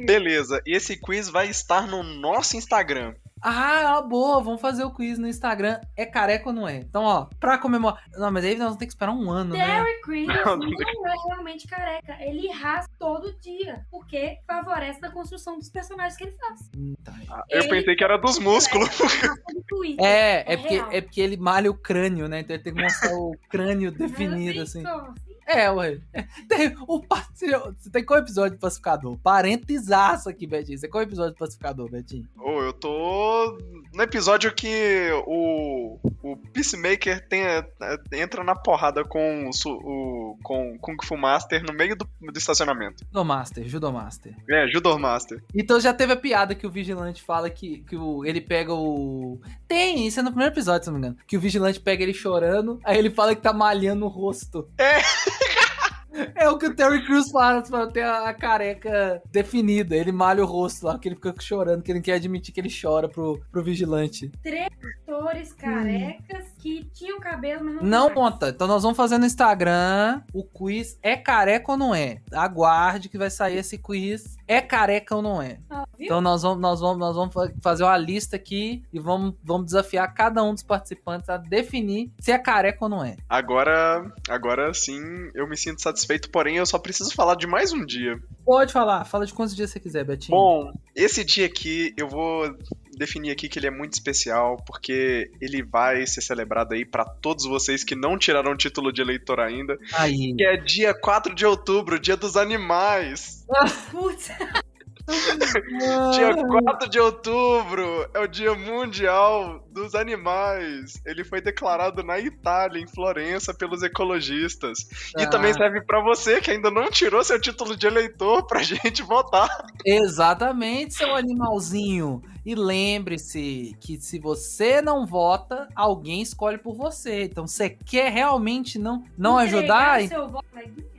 Beleza, e esse quiz vai estar no nosso Instagram. Ah, é uma boa, vamos fazer o quiz no Instagram. É careca ou não é? Então, ó, pra comemorar. Não, mas aí nós vamos ter que esperar um ano, né? Terry Crews Não, não, não é realmente careca. Ele raspa todo dia. Porque favorece na construção dos personagens que ele faz. Ah, Eu Ele- pensei que era dos músculos. Twitter. É, é, É porque, é porque ele malha o crânio, né? Então ele tem que mostrar o crânio definido, assim. assim, É, ué. Tem, o, tem qual episódio do Pacificador? Parênteses aqui, Betinho. Você qual episódio do Pacificador, Betinho? Ô, eu tô no episódio que o, o Peacemaker tem, é, entra na porrada com o, com Kung Fu Master no meio do, do estacionamento. Judomaster, Judomaster. É, Judo Master. Então já teve a piada que o Vigilante fala que, que o, ele pega o. Tem, isso é no primeiro episódio, se não me engano. Que o Vigilante pega ele chorando, aí ele fala que tá malhando o rosto. É. É o que o Terry Crews faz pra ter a, careca definida. Ele malha o rosto lá, porque ele fica chorando, que ele não quer admitir que ele chora pro, pro Vigilante. Atores carecas que tinham cabelo, mas não Não conta. Então nós vamos fazer no Instagram o quiz é careca ou não é. Aguarde que vai sair esse quiz. É careca ou não é? Ah? Então nós vamos, nós vamos, nós vamos fa- fazer uma lista aqui e vamos, vamos desafiar cada um dos participantes a definir se é careca ou não é. Agora, agora sim, eu me sinto satisfeito, porém eu só preciso falar de mais um dia. Pode falar, fala de quantos dias você quiser, Betinho. Bom, esse dia aqui eu vou definir aqui que ele é muito especial porque ele vai ser celebrado aí pra todos vocês que não tiraram o título de eleitor ainda, Aí. que é dia 4 de outubro, dia dos animais. Putz, Dia 4 de outubro é o Dia Mundial dos Animais. Ele foi declarado na Itália, em Florença, pelos ecologistas. E Ah. também serve pra você que ainda não tirou seu título de eleitor pra gente votar. Exatamente, seu animalzinho. E lembre-se que se você não vota, alguém escolhe por você. Então, você quer realmente não, não ajudar? entregar seu voto.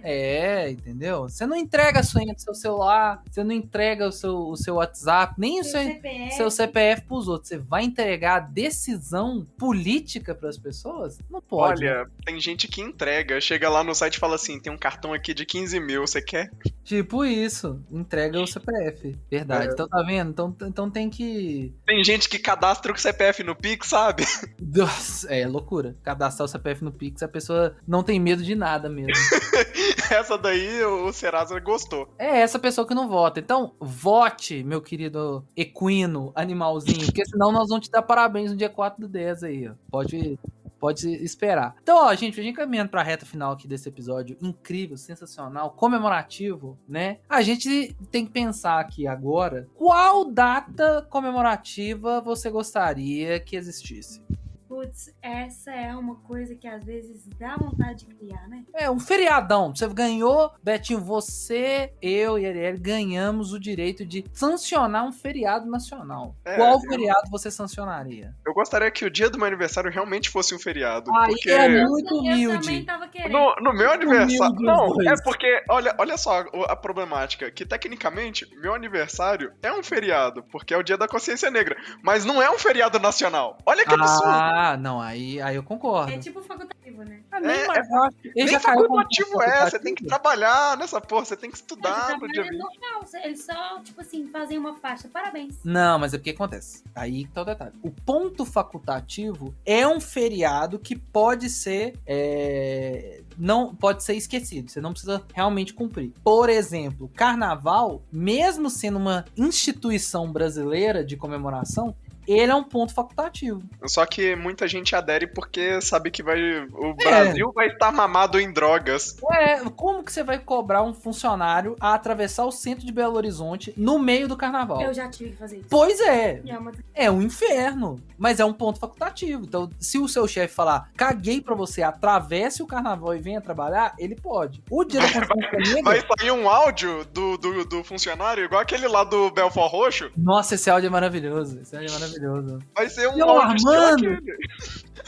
É, entendeu? Você não entrega a senha do seu celular, você não entrega o seu, o seu WhatsApp, nem o Seu seu, CPF. seu CPF pros outros. Você vai entregar a decisão política pras pessoas? Não pode. né? Olha, tem gente que entrega, chega lá no site e fala assim: tem um cartão aqui de 15 mil, você quer? Tipo isso, entrega o CPF. Verdade. É. Então tá vendo? Então, então tem que. Tem gente que cadastra o CPF no Pix, sabe? Nossa, é loucura. Cadastrar o CPF no Pix, a pessoa não tem medo de nada mesmo. Essa daí o Serasa gostou. é essa pessoa que não vota. Então, vote, meu querido equino, animalzinho, porque senão nós vamos te dar parabéns no dia 4 do 10 aí, ó. Pode. Pode esperar. Então, ó, gente, a gente caminhando pra reta final aqui desse episódio incrível, sensacional, comemorativo, né? A gente tem que pensar aqui agora qual data comemorativa você gostaria que existisse. Putz, essa é uma coisa que às vezes dá vontade de criar, né? É, um feriadão. Você ganhou, Betinho, você, eu e a Ariel ganhamos o direito de sancionar um feriado nacional. É, Qual eu- feriado você sancionaria? Eu gostaria que o dia do meu aniversário realmente fosse um feriado. Aí porque. é muito Eu também humilde. tava querendo. No, no meu aniversário. humilde Não, é porque, olha, olha só o- a problemática. Que tecnicamente, meu aniversário é um feriado, porque é o dia da consciência negra. Mas não é um feriado nacional. Olha que absurdo. Ah, não, aí, aí eu concordo. É tipo facultativo, né? Ah, nem é- mais, ele Nem facultativo é, você tem que trabalhar nessa porra, você tem que Mas estudar o no dia é 20. normal. Eles só, tipo assim, fazem uma faixa. Parabéns. Não, mas é porque acontece. Aí que tá o detalhe. O ponto facultativo é um feriado que pode ser. é, não pode ser esquecido. Você não precisa realmente cumprir. Por exemplo, carnaval, mesmo sendo uma instituição brasileira de comemoração, ele é um ponto facultativo. Só que muita gente adere porque sabe que vai. O É. Brasil vai estar mamado em drogas. Ué, como que você vai cobrar um funcionário a atravessar o centro de Belo Horizonte no meio do carnaval? Eu já tive que fazer isso. Pois é, é uma... é um inferno, mas é um ponto facultativo. Então, se o seu chefe falar, caguei pra você, atravesse o carnaval e venha trabalhar, ele pode. O dia da consciência negra... Vai sair um áudio do, do, do funcionário, igual aquele lá do Belfort Roxo. Nossa, esse áudio é maravilhoso. Esse áudio é maravilhoso. Vai ser um Seu áudio seu Armando!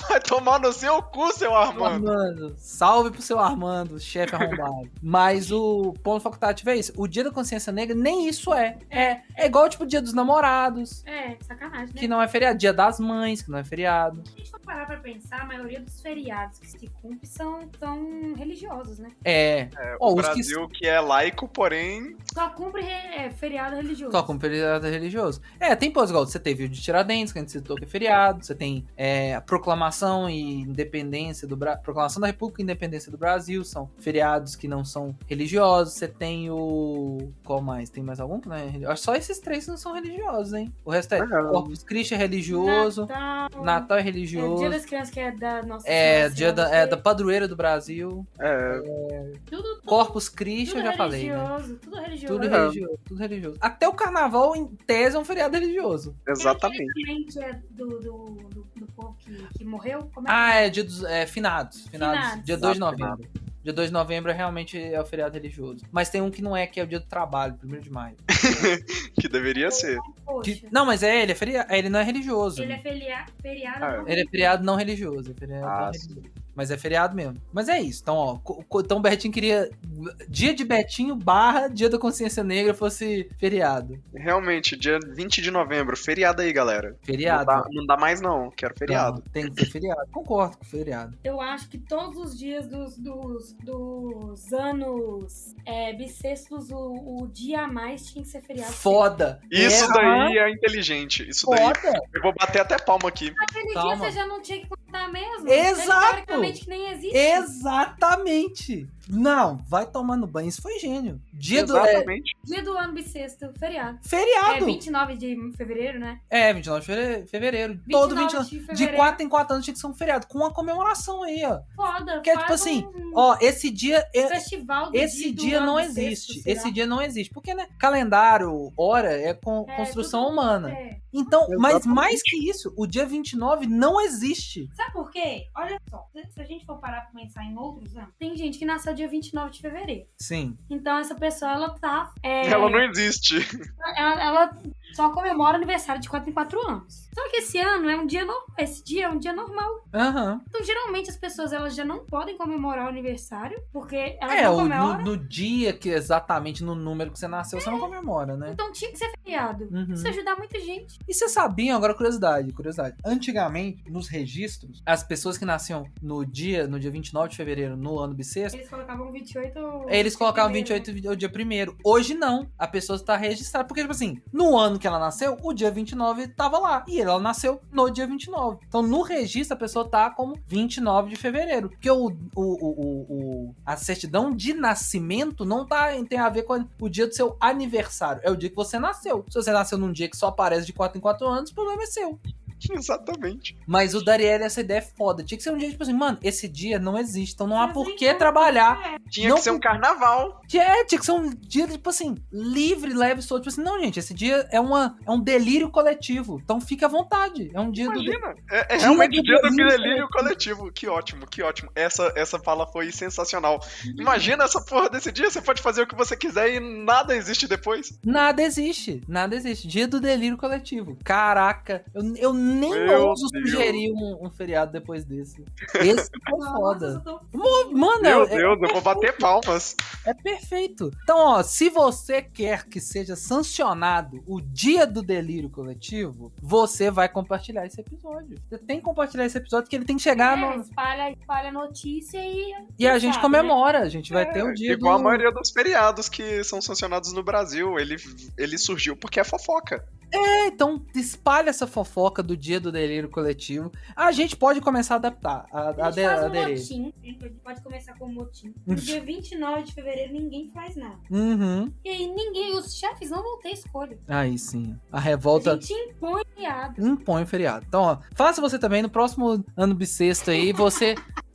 Vai tomar no seu cu, seu Armando. Armando, salve pro seu Armando, chefe arrombado. Mas o ponto facultativo é isso. O dia da consciência negra, nem isso é. É, é igual, tipo, o dia dos namorados, É, sacanagem, né? que não é feriado. Dia das mães, que não é feriado. Se a gente for parar pra pensar, a maioria dos feriados que se cumpre são, são religiosos, né? É. É, Ó, o os que- Brasil que... é laico, porém. Só cumpre re- é, feriado religioso. Só como feriado religioso. É, tem pós igual você teve o de Tiradentes, Tiradentes, que a gente citou que é feriado. Você tem é, a Proclamação e Independência do Brasil. Proclamação da República e Independência do Brasil. São feriados que não são religiosos. Você tem o. Qual mais? Tem mais algum que não é? Acho Só esses três não são religiosos, hein? O resto é. Corpus Christi é religioso. Natal. Natal é É, religioso. Dia das Crianças, que é da nossa É, Senhora dia da, é da padroeira do Brasil. É, Tudo, Corpus Christi, tudo eu já falei, né? religioso, tudo religioso. Tudo religioso, tudo religioso. Até o carnaval, em tese, é um feriado religioso. exatamente. Que é do, do, do, do povo que, que morreu. Como é Ah, que é dia dos é, finados, finados. Finados. Dia 2 de Exato, novembro. Dia 2 de novembro é realmente é o feriado religioso. Mas tem um que não é, que é o dia do trabalho, 1 de maio. Que deveria ser. Poxa, Que- não, mas é, ele é feriado. Ele não é religioso. ele é feria, feriado. Ah, não Ele é feriado não religioso. é feriado Ah, não religioso. Mas é feriado mesmo. Mas é isso. Então, ó, então o Betinho queria. Dia de Betinho barra Dia da Consciência Negra fosse feriado. Realmente, dia 20 de novembro, feriado aí, galera. Não Feriado. dá, não dá mais não, quero feriado. Não, tem que ser feriado. Concordo com feriado. Eu acho que todos os dias dos, dos, dos anos é, bissextos, o, o dia a mais tinha que ser feriado. Foda. Isso É, daí é inteligente, isso daí. Foda. Eu vou bater até palma aqui. Aquele Calma. dia você já não tinha que contar mesmo. Exato. Ele, teoricamente, que nem existe. Exatamente. Não, vai tomar no banho. Isso foi gênio. Dia do. É, Exatamente. Dia do ano bissexto, feriado. É feriado. 29 de fevereiro, né? É, 29 de feve- fevereiro. Todo 29. de De fevereiro. 4 em 4 anos tinha que ser um feriado. Com uma comemoração aí, ó. Foda. Que é tipo assim, um Ó, esse dia. é- festival do Esse do dia ano não bissexto, existe. Esse dia não existe. Porque, né? Calendário, hora, é, con- É, construção humana. é. Então, mas Exatamente. mais que isso, o dia 29 não existe. Sabe por quê? Olha só, se- a gente for parar pra pensar em outros anos, tem gente que nasceu dia 29 de fevereiro. Sim. Então essa pessoa, ela tá. é, Ela não existe. ela, ela só comemora aniversário de 4 em 4 anos. Só que esse ano é um dia normal. Esse dia é um dia normal. Aham. Então, geralmente, as pessoas elas já não podem comemorar o aniversário, porque elas É, não o, no, comemoram. no dia que exatamente no número que você nasceu, você não comemora, né? Então tinha que ser feriado. Uhum. Isso ajudar muita gente. E vocês sabiam, agora curiosidade, curiosidade. Antigamente, nos registros, as pessoas que nasciam no dia, no dia 29 de fevereiro, no ano bissexto, Eles colocavam 28. eles colocavam primeiro, 28 o dia primeiro. Hoje não. A pessoa está registrada. Porque, tipo assim, no ano que ela nasceu, o dia 29 tava lá. E ela nasceu no dia 29. Então, no registro, a pessoa tá como 29 de fevereiro. Porque o, o, o- o- a certidão de nascimento não tá, tem a ver com o dia do seu aniversário. É o dia que você nasceu. Se você nasceu num dia que só aparece de 4 em 4 anos, o problema é seu. Exatamente. Mas o Dariel, essa ideia é foda. Tinha que ser um dia, tipo assim, mano, esse dia não existe. Então não há por que trabalhar. Tinha Não que ser um carnaval. É, tinha que ser um dia, tipo assim, livre, leve, solto. Tipo assim, não, gente, esse dia é, uma, é um delírio coletivo. Então fique à vontade. É um dia do. Imagina. É, é Dia realmente do o dia do delírio delírio coletivo. Que ótimo, que ótimo. Essa, essa fala foi sensacional. Imagina essa porra desse dia, você pode fazer o que você quiser e nada existe depois. Nada existe. Nada existe. Dia do delírio coletivo. Caraca, eu, eu nem Meu ouso Deus. sugerir um, um feriado depois desse. Esse foi foda. Mano, Meu é, Deus, eu vou bater palmas. é perfeito. Então, ó, se você quer que seja sancionado o dia do delírio coletivo, você vai compartilhar esse episódio. Você tem que compartilhar esse episódio que ele tem que chegar É, no. espalha, espalha a notícia e. E a gente comemora. A gente vai ter o É, dia Igual do. a maioria dos feriados que são sancionados no Brasil. Ele, ele surgiu porque é fofoca. É, então espalha essa fofoca do dia do delírio coletivo. A gente pode começar a adaptar, a, a, A de- aderir. motim. A gente pode começar com um motim. No dia 29 de fevereiro ninguém faz nada. Uhum. E aí ninguém, os chefes não vão ter escolha. Aí sim. A A revolta gente impõe piada. impõe o feriado. Então, ó, faça você também no próximo ano bissexto aí, você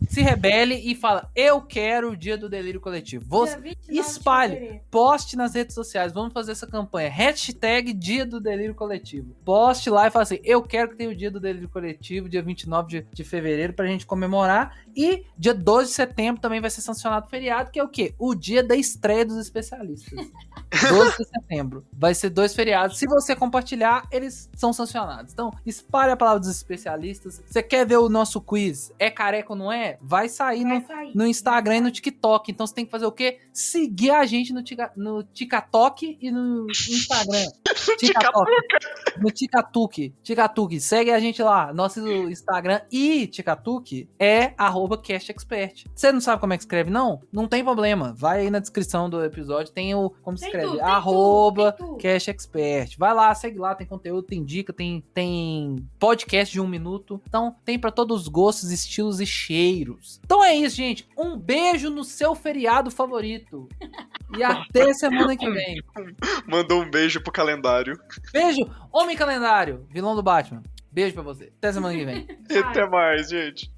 se rebele e fala: Eu quero o dia do delírio coletivo. Você Dia 29 de espalhe. poste nas redes sociais, vamos fazer essa campanha. Hashtag Dia do Delírio Coletivo. Poste lá e fala assim: eu quero que tenha o Dia do Delírio Coletivo, dia 29 de, de fevereiro, pra gente comemorar. E dia 12 de setembro também vai ser sancionado o feriado, que é o quê? O dia da estreia dos especialistas. 12 de setembro. Vai ser dois feriados. Se você compartilhar, eles são sancionados. Então, espalhe a palavra dos especialistas. Você quer ver o nosso quiz? É careca ou não é? Vai sair Vai no, sair. no Instagram e no TikTok. Então você tem que fazer o quê? Seguir a gente no, tica, no TikTok e no Instagram. TikTok. No TikTok. TikTok. Segue a gente lá. Nosso Instagram e TikTok é arroba CastExpert. Você não sabe como é que escreve, não? Não tem problema. Vai aí na descrição do episódio. Tem o como se escreve. Tudo, tem arroba tudo, tem tudo. Cash Expert. Vai lá, segue lá, tem conteúdo, tem dica, tem, tem podcast de um minuto. Então, tem pra todos os gostos, estilos e cheiros. Então é isso, gente. Um beijo no seu feriado favorito. E até semana que vem. Mandou um beijo pro calendário. Beijo, Homem Calendário, vilão do Batman. Beijo pra você. Até semana que vem. E até mais, gente.